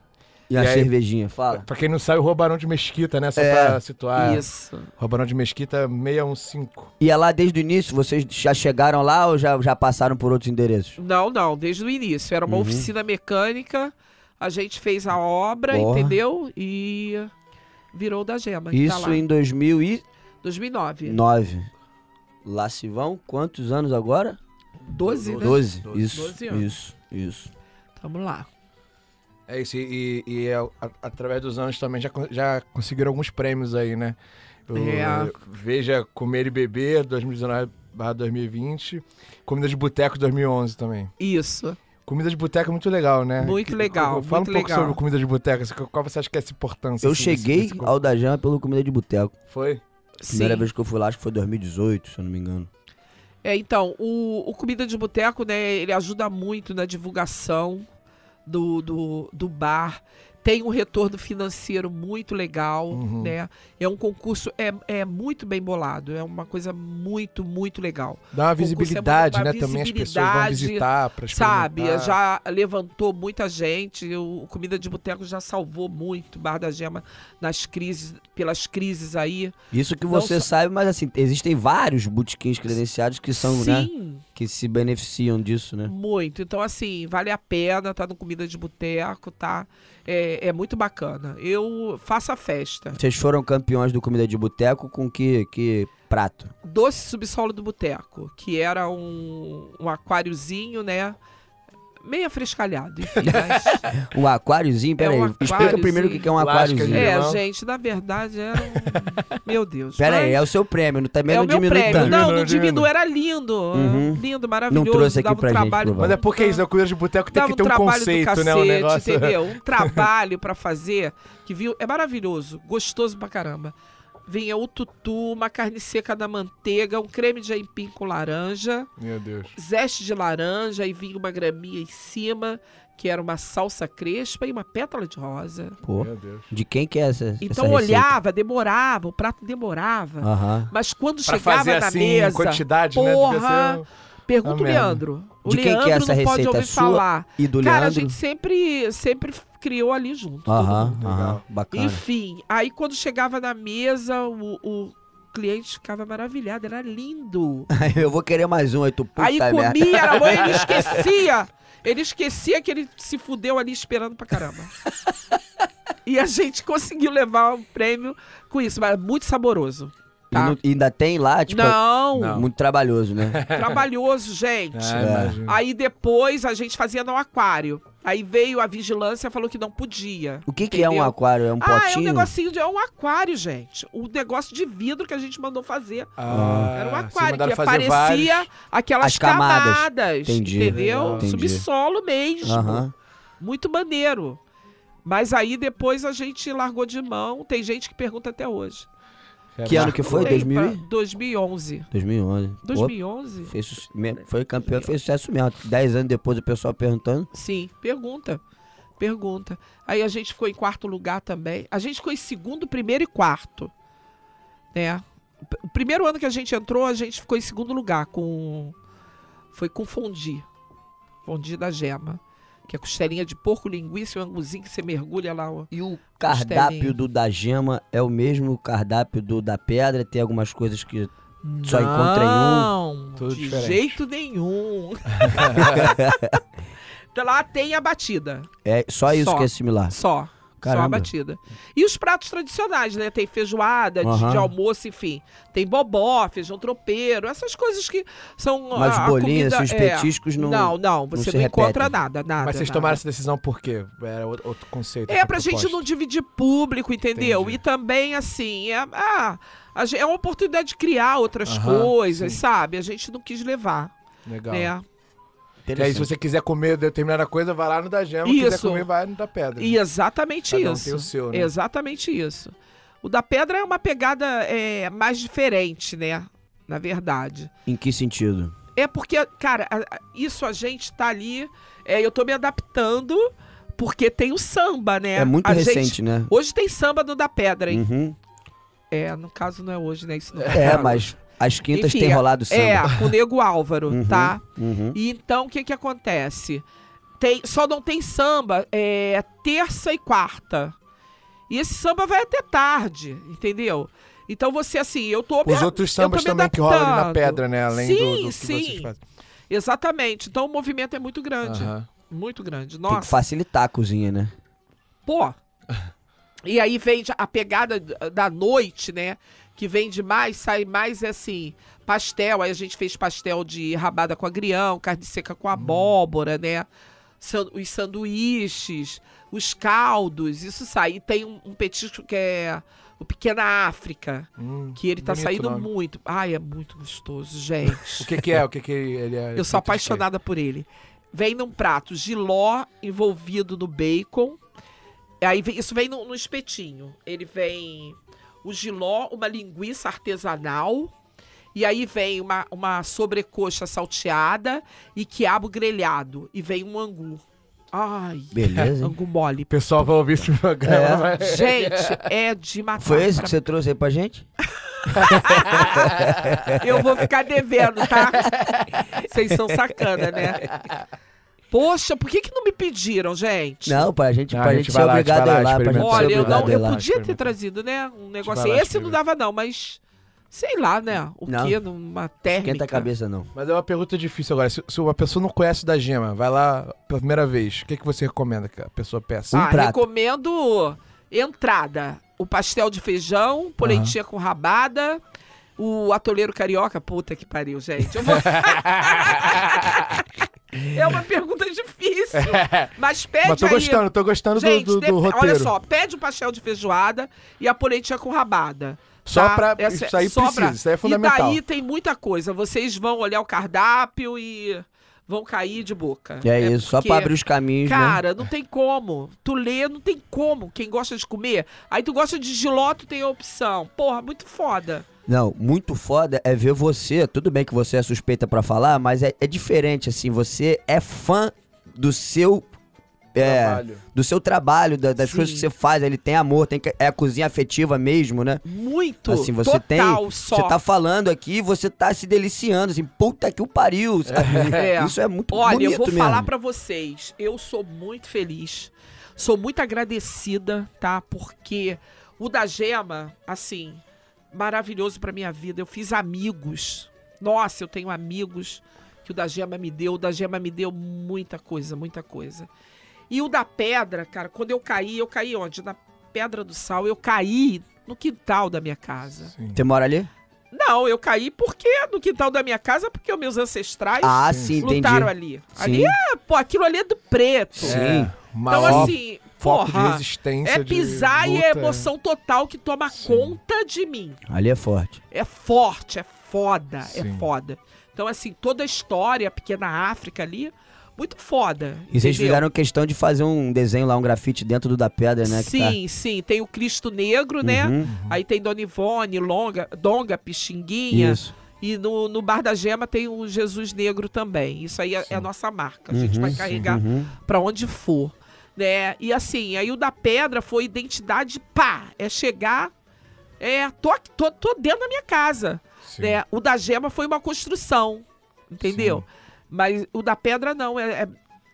E a E aí- cervejinha, fala. Pra quem não sabe, o Roubarão de Mesquita, né? Só É. pra situar. Isso. Roubarão de Mesquita 615. E é lá desde o início? Vocês já chegaram lá ou já, já passaram por outros endereços? Não, não, desde o início. Era uma Uhum. oficina mecânica, a gente fez a obra, Porra. entendeu? E virou da Gema. tá Isso lá. em 2009. 2009. Lá se vão quantos anos agora? 12, né? 12. Doze. Isso, 12 anos. isso, isso. Tamo lá. É isso, e, e- e é, a- através dos anos também já, já conseguiram alguns prêmios aí, né? O- É. Veja Comer e Beber, 2019-2020. Comida de Boteco, 2011 também. Isso. Comida de boteco é muito legal, né? Muito legal, Fala muito um pouco legal. sobre comida de boteco. assim, Qual você acha que é essa importância? Eu assim, desse- cheguei desse- ao da Jama pelo comida de boteco. Foi? Primeira Sim. vez que eu fui lá, acho que foi 2018, se eu não me engano. É, então, o, o Comida de Boteco, né, ele ajuda muito na divulgação do, do, do bar. Tem um retorno financeiro muito legal, Uhum. né? É um concurso, é, é muito bem bolado. É uma coisa muito, muito legal. Dá uma Concurso é visibilidade, uma né? Também as pessoas vão visibilidade, visitar pra Sabe, já levantou muita gente. O, o Comida de Boteco já salvou muito o Bar da Gema nas crises, pelas crises aí. Isso que Não você só- sabe, mas assim, existem vários botequins credenciados que são, né? Que se beneficiam disso, né? Muito. Então, assim, vale a pena tá no Comida de Boteco, tá? É, é muito bacana. Eu faço a festa. Vocês foram campeões do Comida de Boteco com que, que prato? Doce Subsolo do Boteco, que era um, um aquáriozinho, né? Meio afrescalhado, enfim. Mas... Um aquáriozinho? Pera É um aí, explica primeiro o que é um aquáriozinho. é, gente, na verdade era um... Meu Deus. Pera aí, mas- é o seu prêmio, não- também é não o meu diminui prêmio. tanto. Não, não diminui, diminui. era lindo. Uhum. Lindo, maravilhoso. trouxe aqui dava um pra gente trabalho. Mas é porque isso, a comida de boteco tem Dava que ter um trabalho do conceito, cacete, né? Um negócio. entendeu? Um trabalho pra fazer que viu é maravilhoso, gostoso pra caramba. Vinha o tutu, uma carne seca da manteiga, um creme de aipim com laranja, Meu Deus. zeste de laranja e vinha uma graminha em cima, que era uma salsa crespa e uma pétala de rosa. Pô, Meu Deus. de quem que é essa Então essa receita? olhava, demorava, o prato demorava. Aham. Mas quando Pra chegava fazer na assim, mesa, quantidade, né? porra, um- pergunta o. Leandro. O De quem que é Leandro essa não pode ouvir sua falar. E do Cara, a Leandro? gente sempre, sempre criou ali junto. Aham, aham, bacana. Enfim, aí quando chegava na mesa, o, o cliente ficava maravilhado, era lindo. Eu vou querer mais um aí, tu puta aí merda. comia, era bom, ele esquecia. Ele esquecia que ele se fudeu ali esperando pra caramba. E a gente conseguiu levar o prêmio com isso, mas muito saboroso. E, Tá? não- e ainda tem lá, tipo, não, Não. muito trabalhoso, né? trabalhoso, gente. É. imagino. Aí depois a gente fazia no aquário. Aí veio a vigilância e falou que não podia. O que, que é um aquário? É um Ah, é um potinho? negocinho de. É um aquário, gente. Um negócio de vidro que a gente mandou fazer. Ah, Era um aquário que fazer parecia vários. aquelas As camadas. camadas. Entendi. Entendeu? Entendi. Subsolo mesmo. Muito maneiro. Mas aí depois a gente largou de mão. Tem gente que pergunta até hoje. Que ano que foi? Tem 2000? pra- 2011. 2011. Opa, 2011? fez foi campeão, fez sucesso mesmo. Dez anos depois o pessoal perguntando. Sim, pergunta. Pergunta. Aí a gente ficou em quarto lugar também. A gente ficou em segundo, primeiro e quarto. Né? O primeiro ano que a gente entrou, a gente ficou em segundo lugar com. Foi com fondi. Fondi da gema. Que é costelinha de porco, linguiça e um anguzinho que você mergulha lá. ó. E o cardápio do da gema é o mesmo cardápio do da pedra? Tem algumas coisas que Só encontra em um? Não, de diferente. jeito nenhum. Lá tem a batida. é só isso Só. que é similar. Só. Só a Caramba. batida. E os pratos tradicionais, né? Tem feijoada de, Aham. de almoço, enfim. Tem bobó, feijão tropeiro, essas coisas que são. Mas a- a bolinhas, comida- os é. petiscos não. Não, não, você se não, encontra nada, nada. Mas vocês nada. tomaram essa decisão por quê? Era outro, conceito. É pra gente não dividir público, entendeu? Entendi. E também, assim, é, ah, é uma oportunidade de criar outras Aham, coisas, sim. sabe? A gente não quis levar, Legal. né? E aí, se você quiser comer determinada coisa, vai lá no da gema. quiser Isso. comer, vai no da pedra. E exatamente Cada um isso. tem o seu, né? Exatamente isso. O da pedra é uma pegada é, mais diferente, né? Na verdade. Em que sentido? É porque, cara, isso a gente tá ali. é, eu tô me adaptando porque tem o samba, né? É, muito A recente, gente- né? Hoje tem samba no da pedra, hein? Uhum. É, no caso não é hoje, né? Isso não É, mas as quintas Enfim, tem é- rolado samba. É, com o Nego Álvaro, Uhum. tá? Uhum. E então, o que que acontece? Tem, só não tem samba é, terça e quarta. E esse samba vai até tarde, entendeu? Então você, assim, eu tô... me- Os outros sambas também que rolam ali na pedra, né? Além do, Sim, do que sim. vocês fazem. Exatamente. Então o movimento é muito grande. Muito grande. Tem que Nossa, facilitar a cozinha, né? pô. E aí vende a pegada da noite, né? Que vende mais, sai mais assim, pastel. Aí a gente fez pastel de rabada com agrião, carne seca com abóbora, né? San- Os sanduíches, os caldos, isso sai. E tem um, um petisco que é o Pequena África, Hum, que ele tá saindo nome. muito. Ai, é muito gostoso, gente. O que que é? O que que ele é? Eu sou apaixonada por ele. Vem num prato giló envolvido no bacon. Aí isso vem no, no espetinho. Ele vem o giló, uma linguiça artesanal. E aí vem uma, uma sobrecoxa salteada e quiabo grelhado. E vem um angu. Ai, Beleza. hein? angu mole. O pessoal vai ouvir esse programa. vai- Gente, é de matar. Foi esse pra- que você trouxe aí pra gente? Eu vou ficar devendo, tá? Vocês são sacana, né? Poxa, por que, que não me pediram, gente? Não, pra gente, Não, pra a gente gente ser lá, a gente obrigado vai a ir lá. Pra gente Olha, eu, não, eu podia ter trazido, né? Um negócio. lá Esse não dava, não, mas. Sei lá, né? O Não. quê? Numa térmica. Esquenta a cabeça, não. Mas é uma pergunta difícil agora. Se, se uma pessoa não conhece da gema, vai lá pela primeira vez, o que, que você recomenda que a pessoa peça? Um ah, prato. recomendo entrada. O pastel de feijão, polentinha com rabada. O atoleiro carioca, puta que pariu, gente. Eu vou... é uma pergunta difícil. Mas pede Mas tô aí. gostando, tô gostando do- Gente, do, do, dep- roteiro. olha só, pede o pastel de feijoada e a polentinha com rabada. Só tá? pra. Essa- isso aí precisa, pra- isso aí é fundamental. E daí tem muita coisa. Vocês vão olhar o cardápio e vão cair de boca. É, isso, só porque, pra abrir os caminhos, né? Cara, não tem como. Tu lê, não tem como. Quem gosta de comer. Aí tu gosta de giló, tu tem a opção. Porra, muito foda. Não, muito foda é ver você. Tudo bem que você é suspeita pra falar, mas é, é diferente, assim. Você é fã do seu. É, Trabalho. do seu trabalho, da- das Sim. coisas que você faz. Ele tem amor, tem, é a cozinha afetiva mesmo, né? Muito. Assim, você tem. Total, só. Você tá falando aqui, você tá se deliciando, assim, puta que o pariu. sabe? É. Isso é muito Olha, bonito eu vou mesmo. falar pra vocês. Eu sou muito feliz. Sou muito agradecida, tá? Porque o da Gema, assim, maravilhoso pra minha vida. Eu fiz amigos. Nossa, eu tenho amigos que o da Gema me deu. O da Gema me deu muita coisa, muita coisa. E o da pedra, cara, quando eu caí, eu caí onde? Na Pedra do Sal, eu caí no quintal da minha casa. Sim. Você mora ali? Não, eu caí porque no quintal da minha casa, porque os meus ancestrais Ah, sim, entendi. lutaram ali. Sim. Ali é, pô, aquilo ali é do preto. Sim. É, uma Então, assim, foco de porra, resistência. é de pisar e é luta. emoção total que toma conta de mim. Ali é forte. É forte, é foda, Sim. é foda. Então, assim, toda a história, a pequena África ali, muito foda. E vocês entendeu? fizeram questão de fazer um desenho lá, um grafite dentro do da pedra, né? que tá- Sim, sim. Tem o Cristo Negro, né? Uhum. Aí tem Dona Ivone, Longa, Donga, Pixinguinha. Isso. E no, no Bar da Gema tem o Jesus Negro também. Isso aí é, é a nossa marca. A gente Uhum, vai carregar uhum. pra onde for. Né? E assim, aí o da pedra foi identidade, pá, é chegar. É, tô, aqui- tô, tô dentro da minha casa. Sim. Né? O da gema foi uma construção, entendeu? Mas o da pedra não, é, é,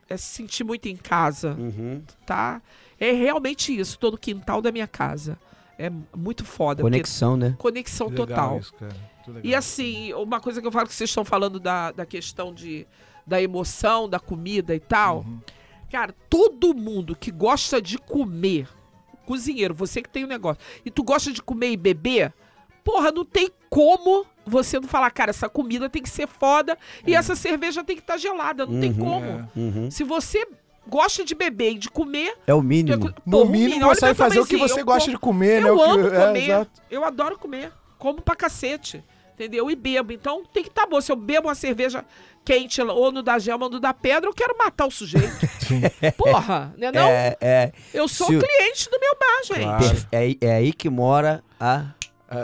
é se sentir muito em casa, Uhum. tá? É realmente isso, todo o quintal da minha casa. É muito foda. porque- Conexão, né? conexão Legal total. isso, cara. Muito legal. E assim, uma coisa que eu falo que vocês estão falando da, da questão de, da emoção, da comida e tal. Uhum. Cara, todo mundo que gosta de comer, cozinheiro, você que tem o negócio, e tu gosta de comer e beber, porra, não tem como você não falar, cara, essa comida tem que ser foda e essa cerveja tem que estar gelada. Não tem Uhum. como. É. Uhum. Se você gosta de beber e de comer. É o é mínimo. co- No mínimo, você vai fazer o que você eu gosta como- de comer, né? eu o que, amo é, comer. exato. eu adoro comer. Como pra cacete. Entendeu? E bebo. Então tem que estar bom. Se eu bebo uma cerveja quente ou no da gema ou no da pedra, eu quero matar o sujeito. Porra, né não? É, é, eu sou se cliente do meu bar, gente. Claro. é, é aí que mora a,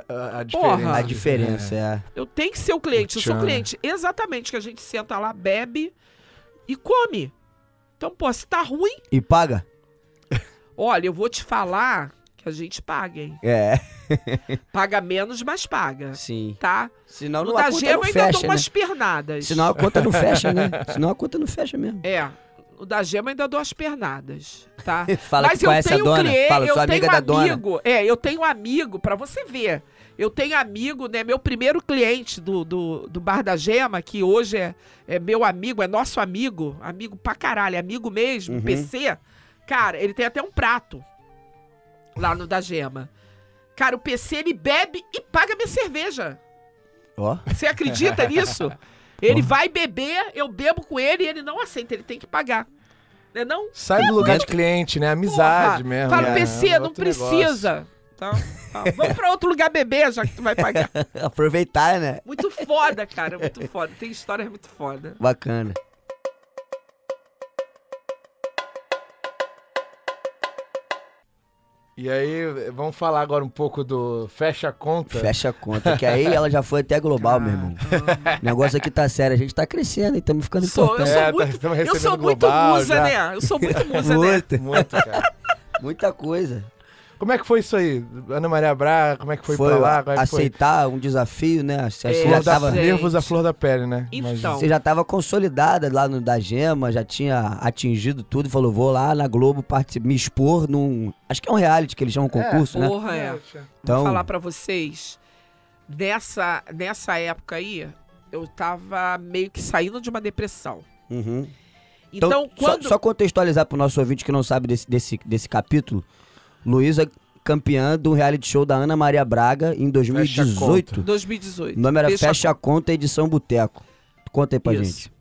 A, a, a Porra. diferença. a diferença. É. Eu tenho que ser o cliente. Eu sou Tchan. cliente. Exatamente. Que a gente senta lá, bebe e come. Então, pô, se tá ruim, E paga? olha, eu vou te falar que a gente paga, hein? É. Paga menos, mas paga. Sim. Tá? Senão No não, a da conta gema não eu ainda dou fecha, né? umas pernadas. Senão a conta não fecha, né? Senão a conta não fecha mesmo. É. O da gema ainda dou as pernadas, tá? Fala Mas que eu conhece a tenho dona. cliente, Fala, eu sou tenho amiga da dona. amigo, é, eu tenho amigo, pra você ver. Eu tenho amigo, né? Meu primeiro cliente do, do, do Bar da Gema, que hoje é, é meu amigo, é nosso amigo, amigo pra caralho, amigo mesmo, Uhum. PC. Cara, ele tem até um prato lá no da Gema. Cara, o PC ele bebe e paga minha cerveja. Ó. Você acredita nisso? Ele vai beber, eu bebo com ele e ele não aceita, ele tem que pagar. Não é não? Sai do lugar de cliente, né? Amizade Porra, mesmo. Fala, é, PC, não outro negócio. precisa. Tá? Tá. Vamos pra outro lugar beber, já que tu vai pagar. Aproveitar, né? Muito foda, cara, muito foda. Tem histórias muito foda. Bacana. E aí, vamos falar agora um pouco do Fecha a Conta. Fecha a conta, que aí ela já foi até global, meu irmão. O negócio aqui tá sério, a gente tá crescendo e estamos ficando Sou, eu importantes. sou É, tá- muito, estamos eu recebendo sou muito global musa, já. né? Eu sou muito musa, né? Muito, Muito, cara. muita coisa. Como é que foi isso aí? Ana Maria Braga, como é que foi, Foi, pra lá? Como é que foi? aceitar um desafio, né? Você, É, você Flor já da, tava, nervos à flor da pele, né? Então. Imagina. você já tava consolidada lá no da Gema, já tinha atingido tudo e falou, vou lá na Globo participar, me expor num... Acho que é um reality que eles chamam concurso, né? Porra, é. Então- Vou falar pra vocês. Nessa, nessa época aí, eu tava meio que saindo de uma depressão. Uhum. Então, Então, só- quando. só, contextualizar pro nosso ouvinte que não sabe desse, desse, desse capítulo, Luísa campeã do reality show da Ana Maria Braga em 2018. 2018. O nome era Fecha Fecha a Conta Edição Boteco. Conta aí pra Isso. gente.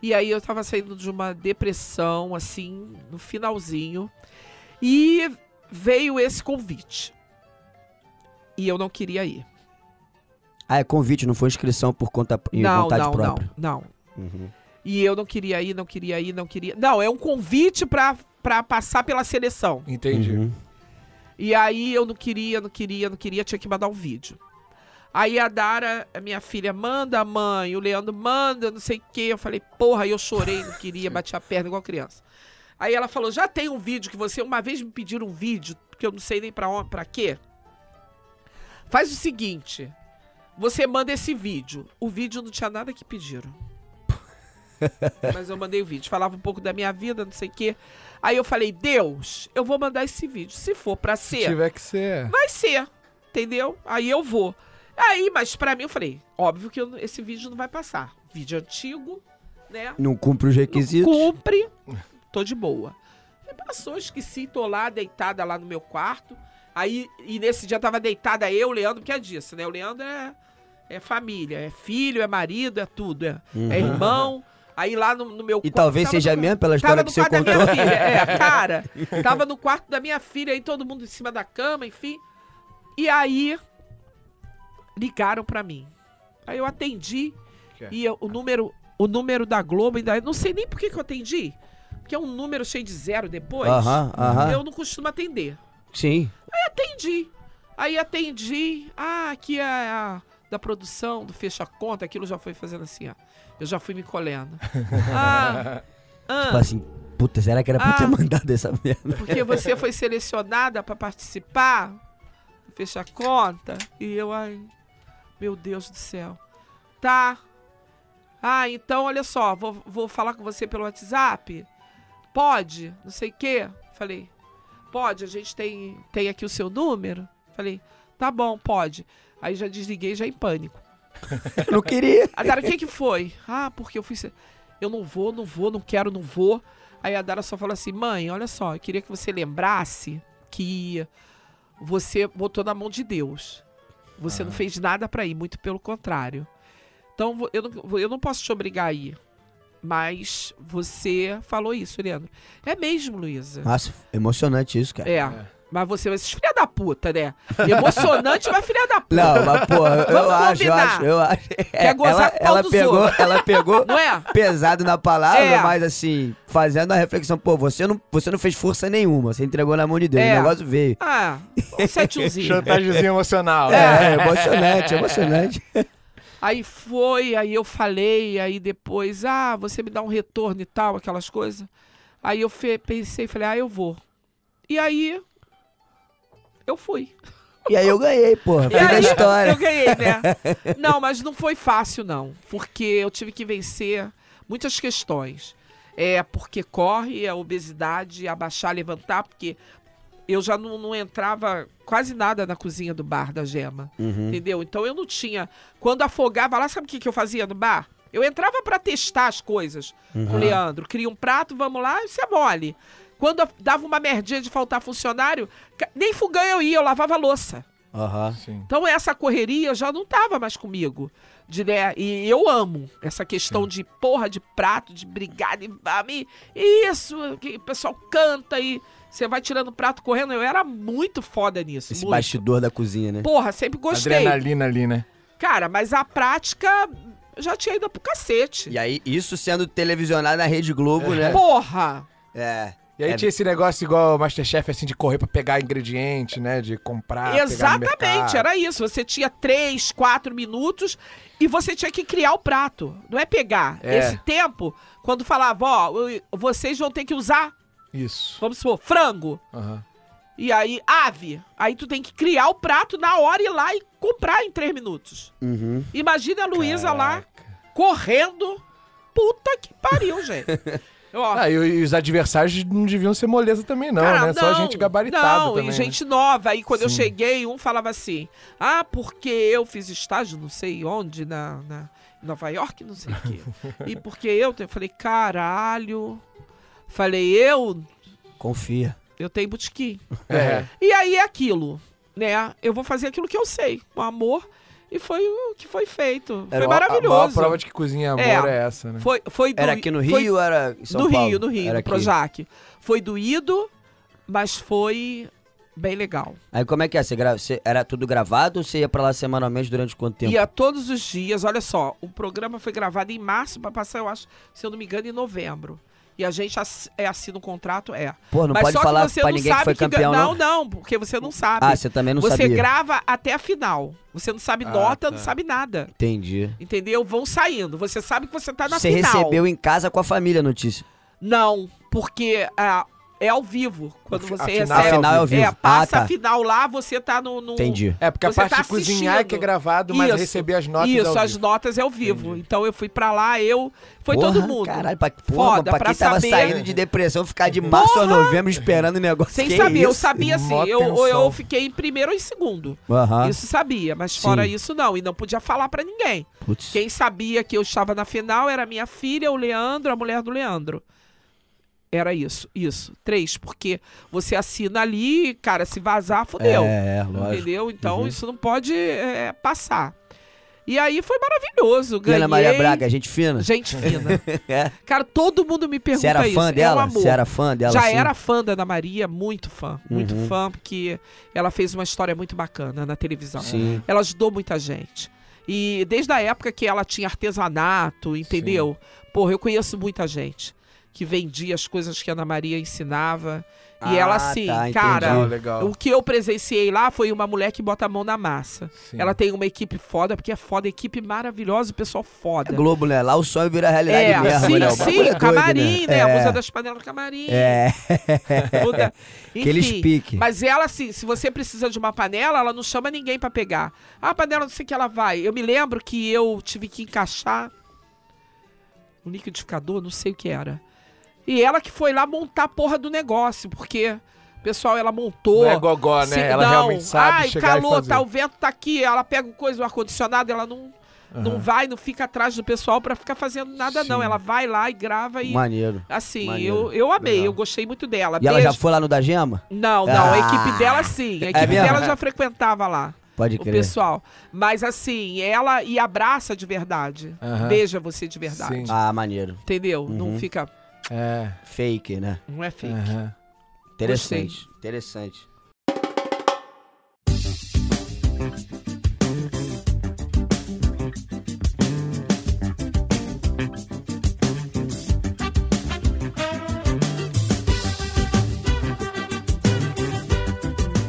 E aí eu tava saindo de uma depressão, assim, no finalzinho. E veio esse convite. E eu não queria ir. Ah, é convite, não foi inscrição por conta e não, vontade não, própria. não, não. Uhum. E eu não queria ir, não queria ir, não queria. Não, é um convite pra, pra passar pela seleção. Entendi. Uhum. E aí eu não queria, não queria, não queria, tinha que mandar um vídeo. Aí a Dara, minha filha, manda, mãe, o Leandro manda, não sei o quê. Eu falei, porra, eu chorei, não queria, bati a perna igual criança. Aí ela falou, já tem um vídeo que você, uma vez me pediram um vídeo, porque eu não sei nem pra onde, pra quê. Faz o seguinte, você manda esse vídeo. O vídeo não tinha nada que pediram. Mas eu mandei o vídeo, falava um pouco da minha vida, não sei o quê. Aí eu falei, Deus, eu vou mandar esse vídeo. Se for pra Se ser, tiver que ser. vai ser, entendeu? Aí eu vou. Aí, mas pra mim eu falei, óbvio que eu- esse vídeo não vai passar. Vídeo antigo, né? Não cumpre os Não requisitos. cumpre, tô de boa. Aí passou, esqueci, tô lá, deitada lá no meu quarto. Aí, e nesse dia tava deitada eu, o Leandro, porque é disso, né? O Leandro é, é família, é filho, é marido, é tudo, é, é irmão. Aí lá no, no meu. E quarto- talvez tava seja no- mesmo pela Tava história no que você quarto da minha contou. filha, é, cara. Tava no quarto da minha filha, aí todo mundo em cima da cama, enfim. E aí, ligaram pra mim. Aí eu atendi, Que é? e eu- o número o número da Globo ainda... Não sei nem por que que eu atendi, porque é um número cheio de zero depois. Aham, aham. Eu não costumo atender. Sim. Atendi. Aí atendi. Ah, aqui é a da produção, do fecha conta, aquilo já foi fazendo assim, ó. Eu já fui me colhendo. Ah, ah, Tipo assim, puta, será que era pra ter Ah. mandado essa merda? porque você foi selecionada pra participar, fecha conta, e eu, ai, meu Deus do céu. Tá. Ah, então olha só, vou, vou falar com você pelo WhatsApp. Pode? Não sei o quê. Falei, pode, a gente tem, tem aqui o seu número. Falei, tá bom, pode. Aí já desliguei, já em pânico. Eu não queria. A Dara, o que que foi? Ah, porque eu fui. Eu não vou, não vou, não quero, não vou. Aí a Dara só falou assim: mãe, olha só, eu queria que você lembrasse que você botou na mão de Deus. Você não fez nada pra ir, muito pelo contrário. Então eu não, eu não posso te obrigar a ir. Mas você falou isso, Leandro. É mesmo, Luísa. Nossa, emocionante isso, cara. É. Mas você vai ser filha da puta, né? Emocionante, mas filha da puta. Não, mas porra, eu Vamos acho, eu acho, eu acho. Quer gozar ela, pau ela dos pegou, outros. ela pegou Não é? pesado na palavra, É. mas assim, fazendo a reflexão, pô, você não, você não fez força nenhuma, você entregou na mão de Deus, É. o negócio veio. Ah, um setezinho. Chantagemzinho emocional. É, é emocionante, emocionante. Aí foi, aí eu falei, aí depois, ah, você me dá um retorno e tal, aquelas coisas. Aí eu pensei, falei, ah, eu vou. E aí, eu fui. E aí eu ganhei, porra, fim da história. Eu ganhei, né? Não, mas não foi fácil, não. Porque eu tive que vencer muitas questões. É porque corre, a obesidade, abaixar, levantar, porque eu já não, não entrava quase nada na cozinha do bar da Gema. Uhum. Entendeu? Então eu não tinha. Quando afogava lá, sabe o que, que eu fazia no bar? Eu entrava pra testar as coisas com o Leandro. Cria um prato, vamos lá, isso é mole. Quando dava uma merdinha de faltar funcionário, nem fogão eu ia, eu lavava louça. Aham. Sim. Então essa correria já não tava mais comigo. De, né, e eu amo essa questão de porra de prato, de brigar, de me- isso, que o pessoal canta e você vai tirando o prato correndo. Eu era muito foda nisso. Esse muito. bastidor da cozinha, né? Porra, sempre gostei. Adrenalina ali, né? Cara, mas a prática já tinha ido pro cacete. E aí, isso sendo televisionado na Rede Globo, né? Porra! É. E aí É. tinha esse negócio igual o Masterchef, assim, de correr pra pegar ingrediente, né? De comprar, pegar no Exatamente, era isso. Você tinha três, quatro minutos e você tinha que criar o prato. Não é pegar. É. Esse tempo, quando falava, ó, vocês vão ter que usar, Isso. vamos supor, frango. Aham. E aí, ave. Aí tu tem que criar o prato na hora e ir lá e comprar em três minutos. Uhum. Imagina a Luísa lá, correndo. Puta que pariu, gente. Ó, Ah, e, e os adversários não deviam ser moleza também, não, Cara, né? Só gente gabaritada Não, também. e né? gente nova. Aí quando eu Sim. cheguei, um falava assim: Ah, porque eu fiz estágio, não sei onde, na, na em Nova York, não sei o quê. e porque eu, eu falei, caralho. Falei, eu, Confia. eu tenho botequim. É. E aí é aquilo, né? Eu vou fazer aquilo que eu sei, com amor. E foi o que foi feito. Era foi o- a- A maior maravilhoso. prova de que cozinha amor É. é, essa, né? Foi, foi do, Era aqui no foi- Rio ou era em São no Paulo? Rio, no Rio, Era no aqui. Projac. Foi doído, mas foi bem legal. Aí como é que é? Você gra... você- Era tudo gravado ou você ia pra lá semanalmente durante quanto tempo? Ia todos os dias, olha só, o programa foi gravado em março para passar, eu acho, se eu não me engano, em novembro. E a gente ass- é, assina um contrato, é. Pô, não Mas pode só falar que você pra não ninguém que foi campeão, não, não? não, porque você não sabe. Ah, você também não você sabia. grava até a final. Você não sabe Ah, nota, tá. não sabe nada. Entendi. Entendeu? Vão saindo. Você sabe que você tá na Você final. recebeu em casa com a família a notícia. Não, porque ah, é ao vivo. Quando A você final recebe. é ao A final é ao vivo. É, passa Ah, tá. a final lá, você tá no. no Entendi. É, porque a Você parte tá de cozinhar é que é gravado, mas Isso. receber as notas Isso, ao as vivo. notas é ao vivo. Então eu fui pra lá, eu. Foi Porra, todo mundo. Caralho, pra, porra, Foda, pra pra quem tava saber- saindo de depressão, ficar de março a novembro esperando o negócio. Sem que saber, eu isso? sabia assim. Eu, tensão. eu fiquei em primeiro ou em segundo. Isso sabia, mas fora Sim. isso não. E não podia falar pra ninguém. Putz. Quem sabia que eu estava na final era minha filha, o Leandro, a mulher do Leandro. Era isso, isso. Três, porque você assina ali, cara, se vazar, fodeu. É, é, lógico. Entendeu? Então Uhum. isso não pode é, passar. E aí foi maravilhoso. Ganhei. Ana Maria Braga, gente fina? Gente fina. É. Cara, todo mundo me pergunta Você era isso. fã É dela? Você era fã dela? Já sim? era fã da Ana Maria, muito fã. Muito Uhum. fã, porque ela fez uma história muito bacana na televisão. Sim. Ela ajudou muita gente. E desde a época que ela tinha artesanato, entendeu? Porra, eu conheço muita gente que vendia as coisas que a Ana Maria ensinava. E Ah, ela, assim, tá, cara, Legal, legal. o que eu presenciei lá foi uma mulher que bota a mão na massa. Sim. Ela tem uma equipe foda, porque é foda, equipe maravilhosa, o pessoal foda. É Globo, né? Lá o sonho vira realidade É, mesmo, sim, né? O sim, é doido, camarim, né? A É. musa das panelas do camarim. É. Aqueles Enfim, pique. Mas ela, assim, se você precisa de uma panela, ela não chama ninguém pra pegar. Ah, a panela, não sei o que ela vai. Eu me lembro que eu tive que encaixar um liquidificador, não sei o que era. E ela que foi lá montar a porra do negócio, porque, pessoal, ela montou. Não é gogó, né? Se- Ela não, realmente sabe Ai, chegar calor, e fazer. tá, o vento tá aqui, ela pega o coisa, o ar-condicionado, ela não, não Aham. vai, não fica atrás do pessoal pra ficar fazendo nada, não. Sim. Ela vai lá e grava e. Maneiro. Assim, Maneiro. eu, eu amei, Legal. eu gostei muito dela. E ela já Beijo. foi lá no da Gema? Não, não, a Ah. equipe dela sim. A equipe mesmo? dela já frequentava lá, Pode o crer. pessoal. Mas assim, ela e abraça de verdade. Aham. Beija você de verdade. Sim. Ah, maneiro. Entendeu? Não Uhum. fica. É. Fake, né? Não é fake. aham. Interessante. Interessante.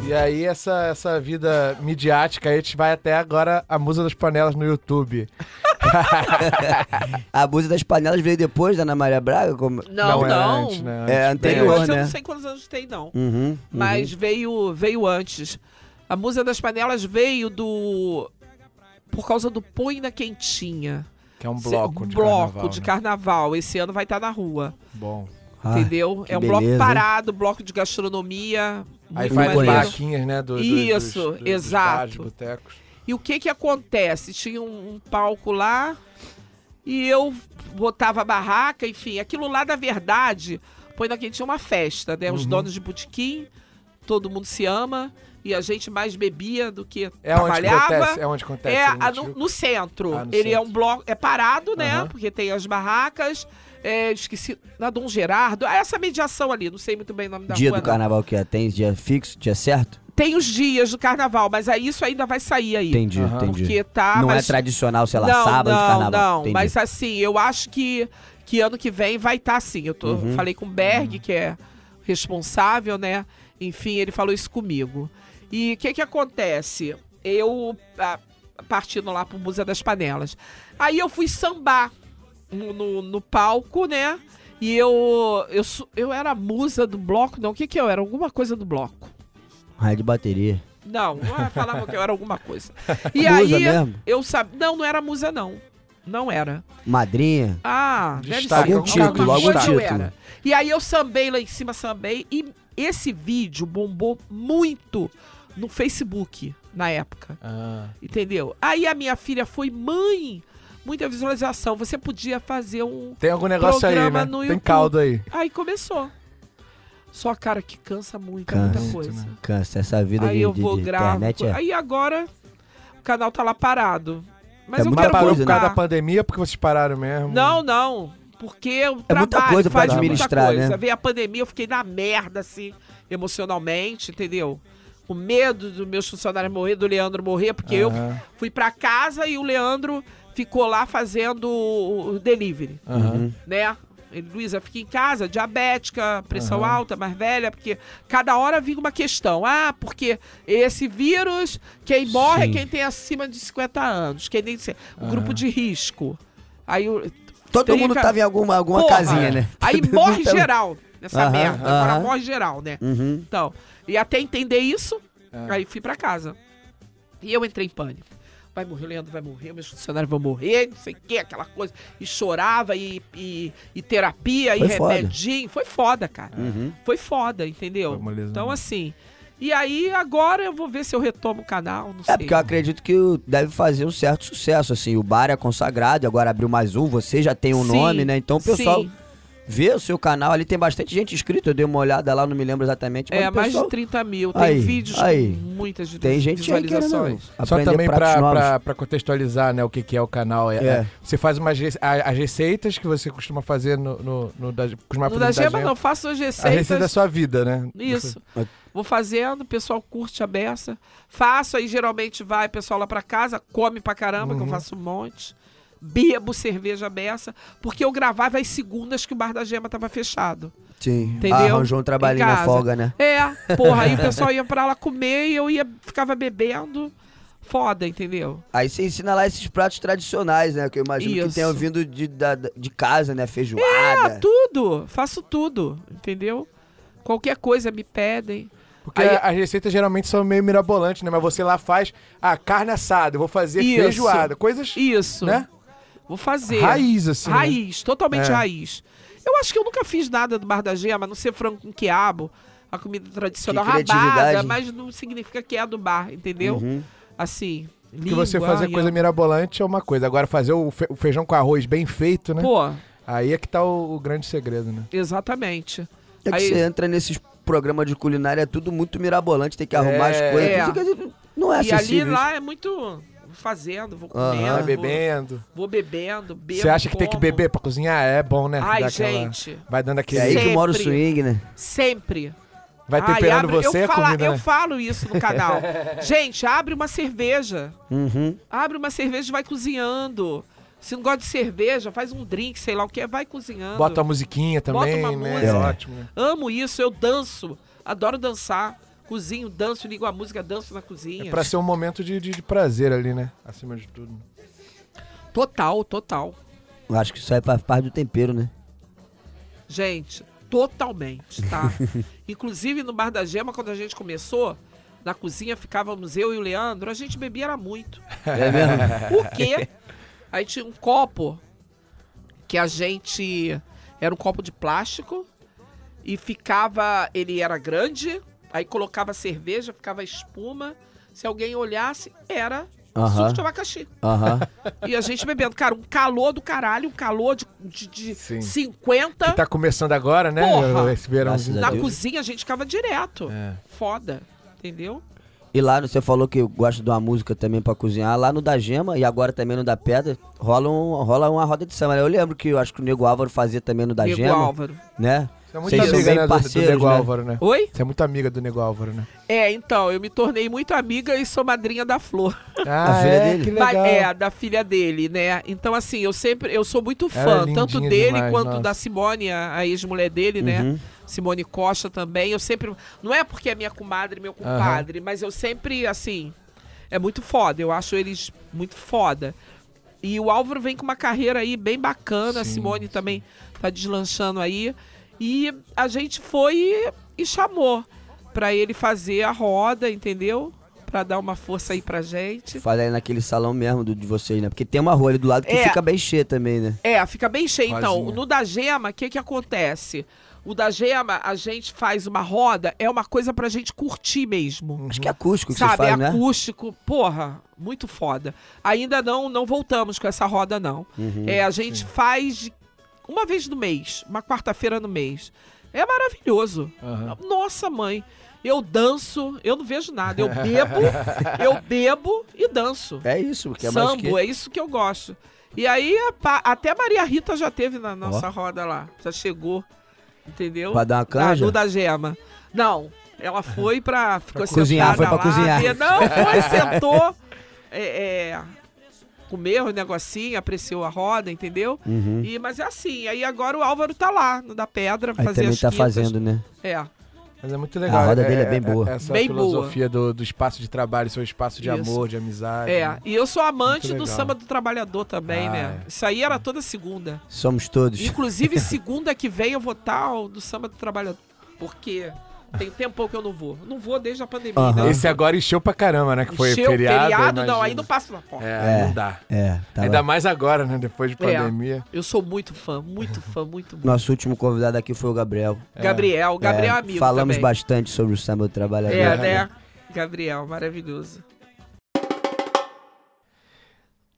E aí, essa, essa vida midiática, aí a gente vai até agora a Musa das Panelas no YouTube. A música das panelas veio depois da Ana Maria Braga? Como... Não, é não. antes, né? É anterior, antes. Antes eu né? não sei quantos anos tem, não. Uhum, uhum. Mas veio, veio antes. A Musa das Panelas veio do. Por causa do Põe na Quentinha. Que é um Se- bloco um de bloco carnaval, de né? carnaval. Esse ano vai estar na rua. Bom. Ah, entendeu? É um beleza, bloco hein? parado, bloco de gastronomia. Aí faz vaquinhas, né? Do, do- Isso, dos, dos exato. bares, botecos. E o que que acontece? Tinha um, um palco lá e eu botava a barraca, enfim, aquilo lá da verdade, põe na tinha uma festa, né? Os Uhum. donos de botequim, todo mundo se ama e a gente mais bebia do que É onde trabalhava. acontece? É onde acontece? É ali a- no no, centro. Ah, no Ele é centro. um bloco, é parado, né? Aham. Porque tem as barracas. é, esqueci, na Dom Gerardo. Essa mediação ali, não sei muito bem o nome da Dia rua. do não. carnaval que é? Tem dia fixo, dia certo? Tem os dias do carnaval, mas aí isso ainda vai sair aí. Entendi, Aham. entendi. Porque tá. não mas... é tradicional, sei lá, não, sábado não, de carnaval. Não, Entendi. mas assim, eu acho que, que ano que vem vai estar assim. Eu tô, Uhum. falei com o Berg, que é responsável, né? Enfim, ele falou isso comigo. E o que que acontece? Eu, ah, partindo lá pro Museu das Panelas. Aí eu fui sambar no, no, no palco, né? E eu, eu, eu era musa do bloco, não. O que que eu era? Alguma coisa do bloco. Raio de bateria. Não, não falava que eu era alguma coisa. E Musa aí, mesmo? eu sabia. Não, não era musa, não. Não era. Madrinha? Ah, deve Destaque, ser. algum título, algum título. era. E aí eu sambei lá em cima, sambei. E esse vídeo bombou muito no Facebook na época. Ah, Entendeu? Aí a minha filha foi, mãe, muita visualização. Você podia fazer um. tem algum negócio aí, Programa né? no Tem YouTube. caldo aí. Aí começou. Só, cara, que cansa muito, é Cansa, muita coisa. né? Cansa. Essa vida Aí de, eu de- vou de gravo. internet é... Aí agora o canal tá lá parado. Mas É eu muita quero parou coisa, por né? causa voltar. da pandemia porque vocês pararam mesmo? Não, não. Porque o É muita trabalho coisa pra faz administrar, muita coisa. né? Veio a pandemia, eu fiquei na merda, assim, emocionalmente, entendeu? Com medo dos meus funcionários morrer, do Leandro morrer, porque eu Aham, fui pra casa e o Leandro ficou lá fazendo o delivery. Uhum. né? Luísa, fica em casa, diabética, pressão Aham. alta, mais velha, porque cada hora vinha uma questão. Ah, porque esse vírus, quem morre Sim. é quem tem acima de 50 anos, quem sei, o Aham. grupo de risco. Aí Todo Tem mundo ca- tava em alguma, alguma Porra, casinha, né? Aí Todo morre geral nessa Aham, merda. Agora morre geral, né? Uhum. Então, e até entender isso, É. aí fui pra casa. E eu entrei em pânico. Vai morrer, o Leandro vai morrer, meus funcionários vão morrer, não sei o que, aquela coisa. E chorava, e, e, e terapia, Foi e foda. remedinho. Foi foda, cara. Uhum. Foi foda, entendeu? Foi moleza, então, assim. E aí, agora eu vou ver se eu retomo o canal, não sei. É porque eu acredito que deve fazer um certo sucesso, assim. O bar é consagrado, agora abriu mais um, você já tem um Sim, nome, né? Então o pessoal sim. Ver o seu canal. Ali tem bastante gente inscrita. Eu dei uma olhada lá, não me lembro exatamente. mas É, mais pessoal- de 30 mil. Tem Aí, vídeos aí. com muitas Tem gente aí visualizações. Só aprender também pra contextualizar né, o que, que é o canal. É, É. é, você faz umas, as receitas que você costuma fazer no, no, no da, costuma No da no Gema, não, faço as A receita receitas. da sua vida, né? Isso. Mas- Vou fazendo, o pessoal curte a beça. Faço, aí geralmente vai o pessoal lá pra casa, come pra caramba, que eu Uhum. faço um monte. Bebo cerveja beça, porque eu gravava as segundas que o bar da Gema tava fechado. Sim. Entendeu? Arranjou um trabalhinho na folga, né? É, porra, aí o pessoal ia pra lá comer e eu ia, ficava bebendo. Foda, entendeu? Aí você ensina lá esses pratos tradicionais, né? Que eu imagino que Isso. tenham vindo de, da- de casa, né? Ah, Feijoada. tudo, faço tudo, entendeu? Qualquer coisa me pedem. Porque Aí- as receitas geralmente são meio mirabolantes, né? Mas você lá faz, ah, carne assada, eu vou fazer Isso. feijoada, coisas, Isso. né? Vou fazer. Raiz, assim, né? Raiz, totalmente É. raiz. Eu acho que eu nunca fiz nada do Bar da Gema, a não ser frango com quiabo, a comida tradicional Que rabada, mas não significa que é do bar, entendeu? Uhum. Assim, Porque você língua, fazer coisa eu- mirabolante é uma coisa. Agora, fazer o, fe- o feijão com arroz bem feito, né? Pô, Aí é que tá o, o grande segredo, né? exatamente. É que Aí- você entra nesses programas de culinária, é tudo muito mirabolante, tem que arrumar É. as coisas. É. que- não é e ali acessível. lá é muito fazendo, vou comendo, Vai vou- bebendo. Vou, bebendo, bebo, Você acha que tem que beber pra cozinhar? É bom, né? Ai, aquela- gente, Vai dando É aquele. aí que mora o Sempre. swing, né? sempre. Vai Ai, temperando abre- você eu a fala- comida, Eu né? falo isso no canal. Gente, abre uma cerveja. Uhum. Abre uma cerveja e vai cozinhando. Se não gosta de cerveja, faz um drink, sei lá o que, vai cozinhando. Bota a musiquinha também, uma né? música. É ótimo. Amo isso, eu danço. Adoro dançar. Cozinho, danço, ligo a música, danço na cozinha. É pra ser um momento de, de- de prazer ali, né? Acima de tudo. Total, total. Eu acho que isso aí faz parte do tempero, né? Gente, totalmente, tá? Inclusive no Bar da Gema, quando a gente começou, na cozinha ficávamos eu e o Leandro, a gente bebia era muito. É mesmo? Por quê? Aí tinha um copo que a gente. Era um copo de plástico e ficava. Ele era grande, aí colocava cerveja, ficava espuma. Se alguém olhasse, era Aham. suco de abacaxi. E a gente bebendo. Cara, um calor do caralho, um calor de, de, de Sim. 50. Que tá começando agora, né? Porra! Esse verãozinho. Graças Na Deus. cozinha a gente ficava direto. É. Foda. Entendeu? E lá, você falou que gosta de uma música também pra cozinhar. Lá no da Gema e agora também no da Pedra, rola, um, rola uma roda de samba. né? Eu lembro que eu acho que o Nego Álvaro fazia também no da Nego Gema. Álvaro. Né? Você é muito Vocês amiga, né, do- do, Nego né? Álvaro, né? Oi? Você é muito amiga do Nego Álvaro, né? É, então, eu me tornei muito amiga e sou madrinha da Flor. Ah, filha é? dele? Que legal. É, da filha dele, né? Então, assim, eu sempre, eu sou muito Ela fã, é tanto dele demais, quanto nossa. da Simone, a, a ex-mulher dele, né? Uhum. Simone Costa também. Eu sempre. Não é porque é minha comadre, meu compadre, mas eu sempre, assim. É muito foda. Eu acho eles muito foda. E o Álvaro vem com uma carreira aí bem bacana. a Sim, Simone sim. também tá deslanchando aí. E a gente foi e, e chamou pra ele fazer a roda, entendeu? Pra dar uma força aí pra gente. Fala aí naquele salão mesmo do, de vocês, né? Porque tem uma rua ali do lado que É. fica bem cheia também, né? É, fica bem cheio. Então, no da Gema, o que que acontece? O da Gema, a gente faz uma roda, é uma coisa pra gente curtir mesmo. Acho que é acústico que Sabe, você faz, é né? acústico, porra, muito foda. Ainda não não voltamos com essa roda, não. Uhum. é, a gente faz de- uma vez no mês, uma quarta-feira no mês. É maravilhoso. Aham. Nossa, mãe. Eu danço, eu não vejo nada. Eu bebo, eu bebo e danço. É isso, porque é Sambo, que... é isso que eu gosto. E aí, até a Maria Rita já teve na nossa roda lá. Já chegou. Entendeu? Pra dar uma canja? Da gema. Não, ela foi pra. Ficou cozinhar, sentada foi pra lá, cozinhar. Não, foi, sentou. É, é, comeu o negocinho, apreciou a roda, entendeu? Uhum. E, mas é assim, aí agora o Álvaro tá lá, no da pedra, Aí fazer também as tá quintas. fazendo, né? É. Mas é muito legal. A roda dele é bem boa. Essa Bem filosofia do, do espaço de trabalho, seu espaço de Isso. amor, de amizade. É, né? e eu sou amante do samba do trabalhador também, Ah, né? é. Isso aí era toda segunda. Somos todos. Inclusive, segunda que vem eu vou estar o do samba do trabalhador. Porque tem tempo que eu não vou. Não vou desde a pandemia, Aham. né? Esse agora encheu pra caramba, né? Que foi Encheu feriado. não, imagina. aí não passo na porta. É, É. não dá. É, tá Ainda lá. mais agora, né? Depois de É. pandemia. Eu sou muito fã, muito fã, muito bom. Nosso último convidado aqui foi o Gabriel. Gabriel, Gabriel É, é amigo Falamos também. bastante sobre o samba do trabalhador. É, né? Gabriel, maravilhoso.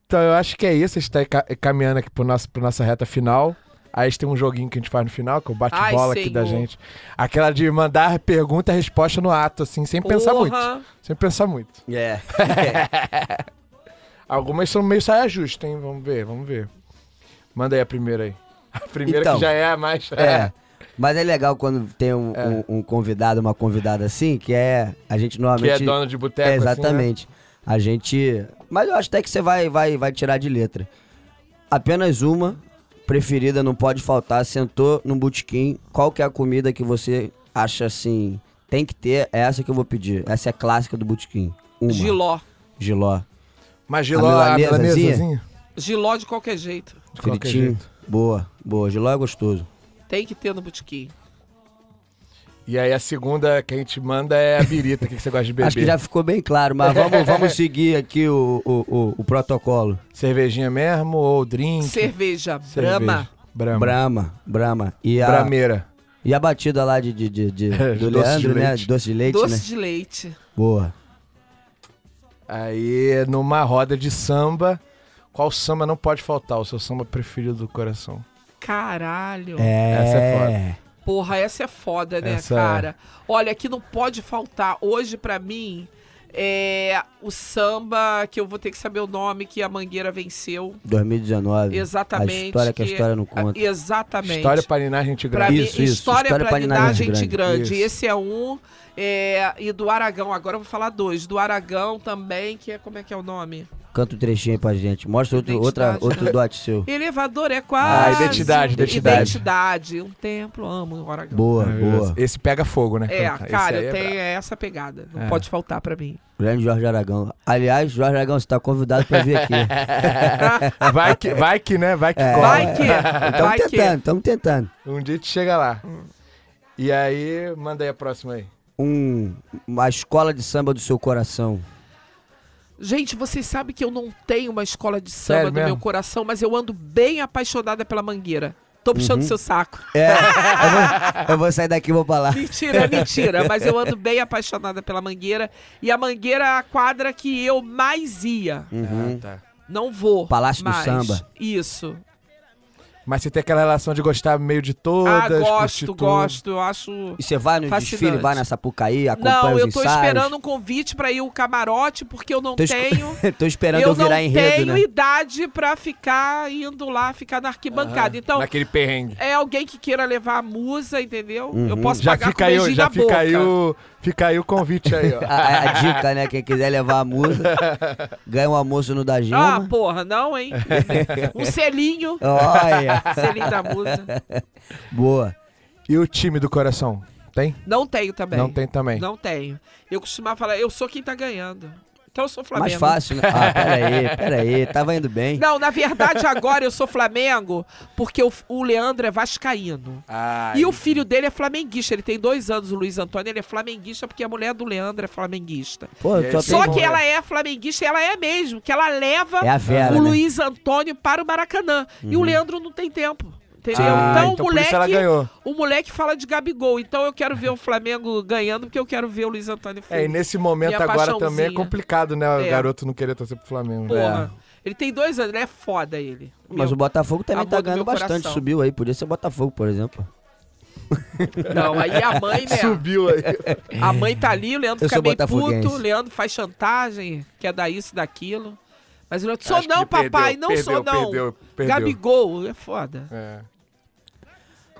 Então eu acho que é isso. A gente tá ca- caminhando aqui pro nosso, pra nossa reta final. Aí tem um joguinho que a gente faz no final, que é o bate-bola aqui da gente. Aquela de mandar pergunta e resposta no ato, assim, sem pensar muito. Porra. Sem pensar muito. É. Algumas são meio saia justa, hein? Vamos ver, vamos ver. Manda aí a primeira aí. A primeira Então. que já é a mais. É. Mas é legal quando tem um, É. um- um convidado, uma convidada assim, que é. A gente Que normalmente. é dono de boteco. É, assim, né? exatamente. A gente. Mas eu acho até que você vai, vai, vai tirar de letra. Apenas uma preferida, não pode faltar. Sentou no botequim. Qual que é a comida que você acha assim? Tem que ter, é essa que eu vou pedir. Essa é clássica do botequim. Uma. Giló. Giló. Mas Giló, a milanesazinha? Giló de qualquer jeito. De qualquer Fritinho. jeito. Boa, boa. Giló é gostoso. Tem que ter no botequim. E aí a segunda que a gente manda é a birita, o que que você gosta de beber? Acho que já ficou bem claro, mas vamos, vamos seguir aqui o, o, o, o protocolo. Cervejinha mesmo ou drink? Cerveja, Cerveja. Brahma. Brahma. Brahma, Brahma. E a, Brameira. e a batida lá de, de, de, de- do doce de Leandro, né? leite. Doce de leite, Doce né? de leite. Boa. Aí, numa roda de samba, qual samba não pode faltar? O seu samba preferido do coração? Caralho. É. Essa é foda. Porra, essa é foda, né, Essa é. cara? Olha, que não pode faltar. Hoje, pra mim, é o samba que eu vou ter que saber o nome que a Mangueira venceu. 2019. Exatamente. A história que a história não conta. Exatamente. História pra ninar gente Pra grande. mim, Isso, isso. História, História pra pra ninar ninar gente grande. grande. Isso. Esse é um. é, e do Aragão, agora eu vou falar dois. Do Aragão também, que é. Como é que é o nome? Canta um trechinho aí pra gente. Mostra outro, outra, outro dote seu. Elevador é quase. Ah, identidade, identidade. Identidade. Um templo, amo o Aragão. Boa, Maravilhoso. boa. Esse pega fogo, né? É, Canta. Cara, aí é tem brabo. essa pegada. Não É. pode faltar pra mim. Grande Jorge Aragão. Aliás, Jorge Aragão, você tá convidado pra vir aqui. Vai que, vai que, né? Vai que É. cola. Vai que. Estamos que. tentando, estamos tentando. Um dia te chega lá. E aí, manda aí a próxima aí. Um, uma escola de samba do seu coração. Gente, vocês sabem que eu não tenho uma escola de samba Sério no mesmo? meu coração, mas eu ando bem apaixonada pela mangueira. Tô puxando Uhum. seu saco. É, eu vou, eu vou sair daqui e vou pra lá. Mentira, mentira. Mas eu ando bem apaixonada pela mangueira. E a mangueira é a quadra que eu mais ia. Uhum. Ah, tá. Não vou. Palácio do. Samba. Isso. Mas você tem aquela relação de gostar meio de Ah, todas, curtir gosto, gosto. Eu acho. E você vai no Fascinante. desfile, vai na Sapucaí, acompanha Não, os eu tô ensaios? esperando um convite pra ir o camarote, porque eu não Tô, tenho. tô esperando eu, eu não virar enredo, tenho né? idade pra ficar indo lá, ficar na arquibancada. Então, Naquele perrengue. é alguém que queira levar a musa, entendeu? Eu Uhum. posso Já pagar fica com aí, já fica boca. aí, o, fica aí o convite aí, ó. A, a dica, né? Quem quiser levar a musa, ganha um almoço no da Ah, Gema. porra, não, hein? um selinho. Olha, Selinho da musa. boa. E o time do coração? Tem? Não tenho também. Não tem também. Não tenho. Eu costumava falar, eu sou quem tá ganhando. Então eu sou Flamengo. Mais fácil, né? Ah, peraí, peraí. Tava indo bem. Não, na verdade agora eu sou Flamengo porque o, o Leandro é vascaíno. Ah, E o filho dele é flamenguista. Ele tem dois anos, o Luiz Antônio. Ele é flamenguista porque a mulher do Leandro é flamenguista. Pô, só bom, que ela é flamenguista e ela é mesmo, que ela leva É Vera, o né? Luiz Antônio para o Maracanã. E o Leandro não tem tempo. Entendeu? Ah, então, então o por isso ela moleque. ganhou. O moleque fala de Gabigol. Então eu quero ver o Flamengo ganhando, porque eu quero ver o Luiz Antônio É, e nesse momento Minha agora também é complicado, né? O É. garoto não querer torcer pro Flamengo. Porra. Ele tem dois anos, ele é foda ele. Mas Meu, o Botafogo também tá do ganhando bastante. coração. Subiu aí. Podia ser Botafogo, por exemplo. Não, aí a mãe, né? Subiu aí. A mãe tá ali, o Leandro Eu fica sou meio puto, o Leandro faz chantagem, quer dar isso, daquilo. Mas o Leandro, sou não, papai, perdeu, não sou perdeu, não. Perdeu, perdeu. Gabigol, é foda. É.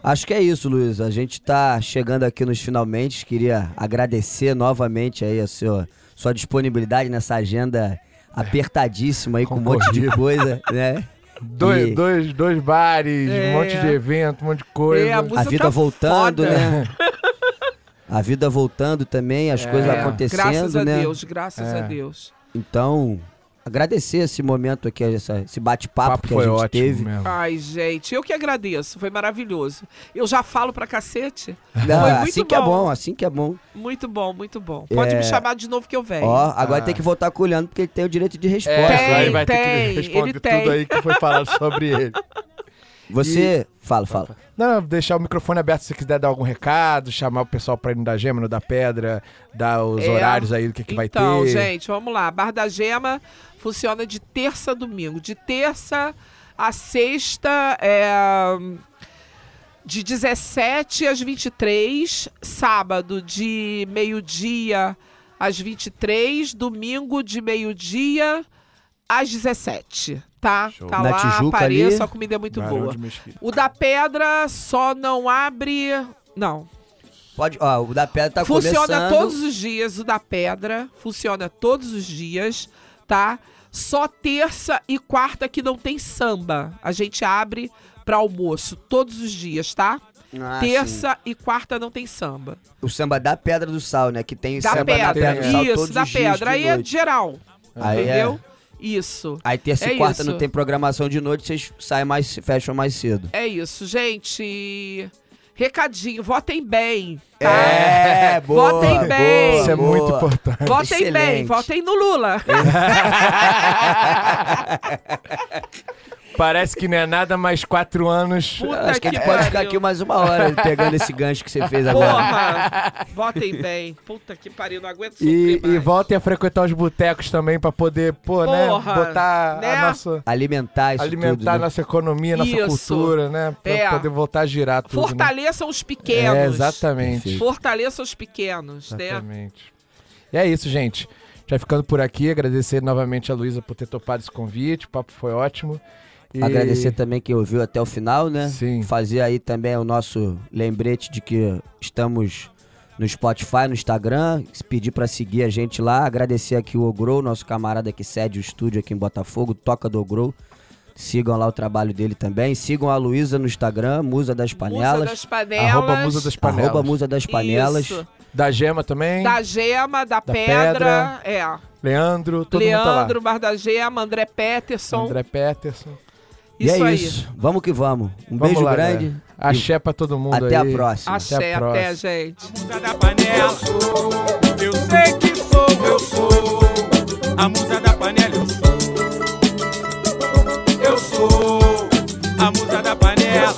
Acho que é isso, Luiz. A gente tá chegando aqui nos finalmente. Queria agradecer novamente aí a sua, sua disponibilidade nessa agenda apertadíssima aí com um monte de coisa, né? Dois, E- dois, dois bares, É. um monte de evento, um monte de coisa. É, a A vida tá voltando, foda. né? A vida voltando também, as coisas É. acontecendo, Graças a né? Deus, graças É. a Deus. Então, agradecer esse momento aqui, essa- esse bate-papo papo que a foi gente ótimo teve. mesmo. Ai, gente, eu que agradeço, foi maravilhoso. Eu já falo pra cacete. Não, Foi assim muito que é bom. bom, assim que é bom. Muito bom, muito bom. Pode É. me chamar de novo que eu venho. Ó, agora Ah. tem que voltar com o Leandro, porque ele tem o direito de resposta. É, Tem, aí vai ter tem, que responder ele tem. tudo aí que foi falado sobre ele. Você. Fala, fala. Não, deixar o microfone aberto se você quiser dar algum recado, chamar o pessoal pra ir no da Gema, no da Pedra, dar os É. horários aí do que, que vai ter. Então, gente, vamos lá. Bar da Gema funciona de terça a domingo. De terça a sexta é, de 17 às 23, sábado de meio-dia às 23, domingo de meio-dia às 17, tá? Show. Tá Na lá, Tijuca apareça, ali. a comida é muito Barão boa. O da Pedra só não abre... Não, Pode, ó, o da pedra tá funciona começando. todos os dias, o da Pedra funciona todos os dias, tá? Só terça e quarta que não tem samba. A gente abre pra almoço todos os dias, tá? Ah, sim. terça e quarta não tem samba. O samba da Pedra do Sal, né? Que tem Da samba pedra, da Pedra do Sal isso, todos da os dias pedra. Aí é noite. geral, Aí é. Isso. Aí terça É e quarta isso. não tem programação de noite, vocês saem mais, fecham mais cedo. É isso, gente. Recadinho, votem bem, tá? É, boa, Votem bem. boa, Isso é boa. muito importante. Votem bem, Excelente. votem no Lula. Parece que não é nada mais quatro anos. Puta Acho que a que gente pode ficar aqui mais uma hora pegando esse gancho que você fez agora. Porra! Votem bem. Puta que pariu, não aguento sofrer E, e mais. voltem a frequentar os botecos também pra poder, pô, né? Porra, Botar né? a nossa. Alimentar isso alimentar tudo. a né? nossa economia, nossa Isso. cultura, né? Pra É. poder voltar a girar tudo. né? Fortaleçam os pequenos. É, exatamente. Fortaleçam os pequenos, né? Exatamente. E é isso, gente. Já ficando por aqui, agradecer novamente a Luísa por ter topado esse convite. O papo foi ótimo. E- Agradecer também quem ouviu até o final, né? Sim. Fazer aí também o nosso lembrete de que estamos no Spotify, no Instagram. Pedir pra seguir a gente lá. Agradecer aqui o Ogro, nosso camarada que cede o estúdio aqui em Botafogo, Toca do Ogro. Sigam lá o trabalho dele também. Sigam a Luísa no Instagram, Musa das Musa Panelas. das panelas. Arroba Musa das Panelas. Arroba Musa das Panelas. Isso. Da Gema também. Da gema, da, pedra, Pedra. é. Leandro, todo Leandro, mundo tá Bar da Gema, André lá. Peterson. André Peterson. E Isso é aí. isso. Vamos que vamos. Um Vamos beijo lá, grande. galera. Axé pra todo mundo Até aí. a próxima. Axé, Até a até, próxima. gente. musa da panela. Eu sei que sou, eu sou. A musa da panela, eu sou. Eu sou. A musa da panela.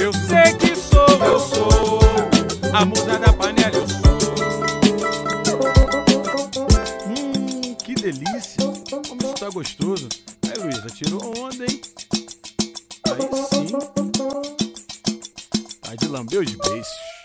Eu sei que sou, eu sou. A musa da panela, eu sou. Hum, que delícia. Como isso tá gostoso. Aí, Luísa, tirou onda, hein? Aí sim. Tá de lamber os beiços.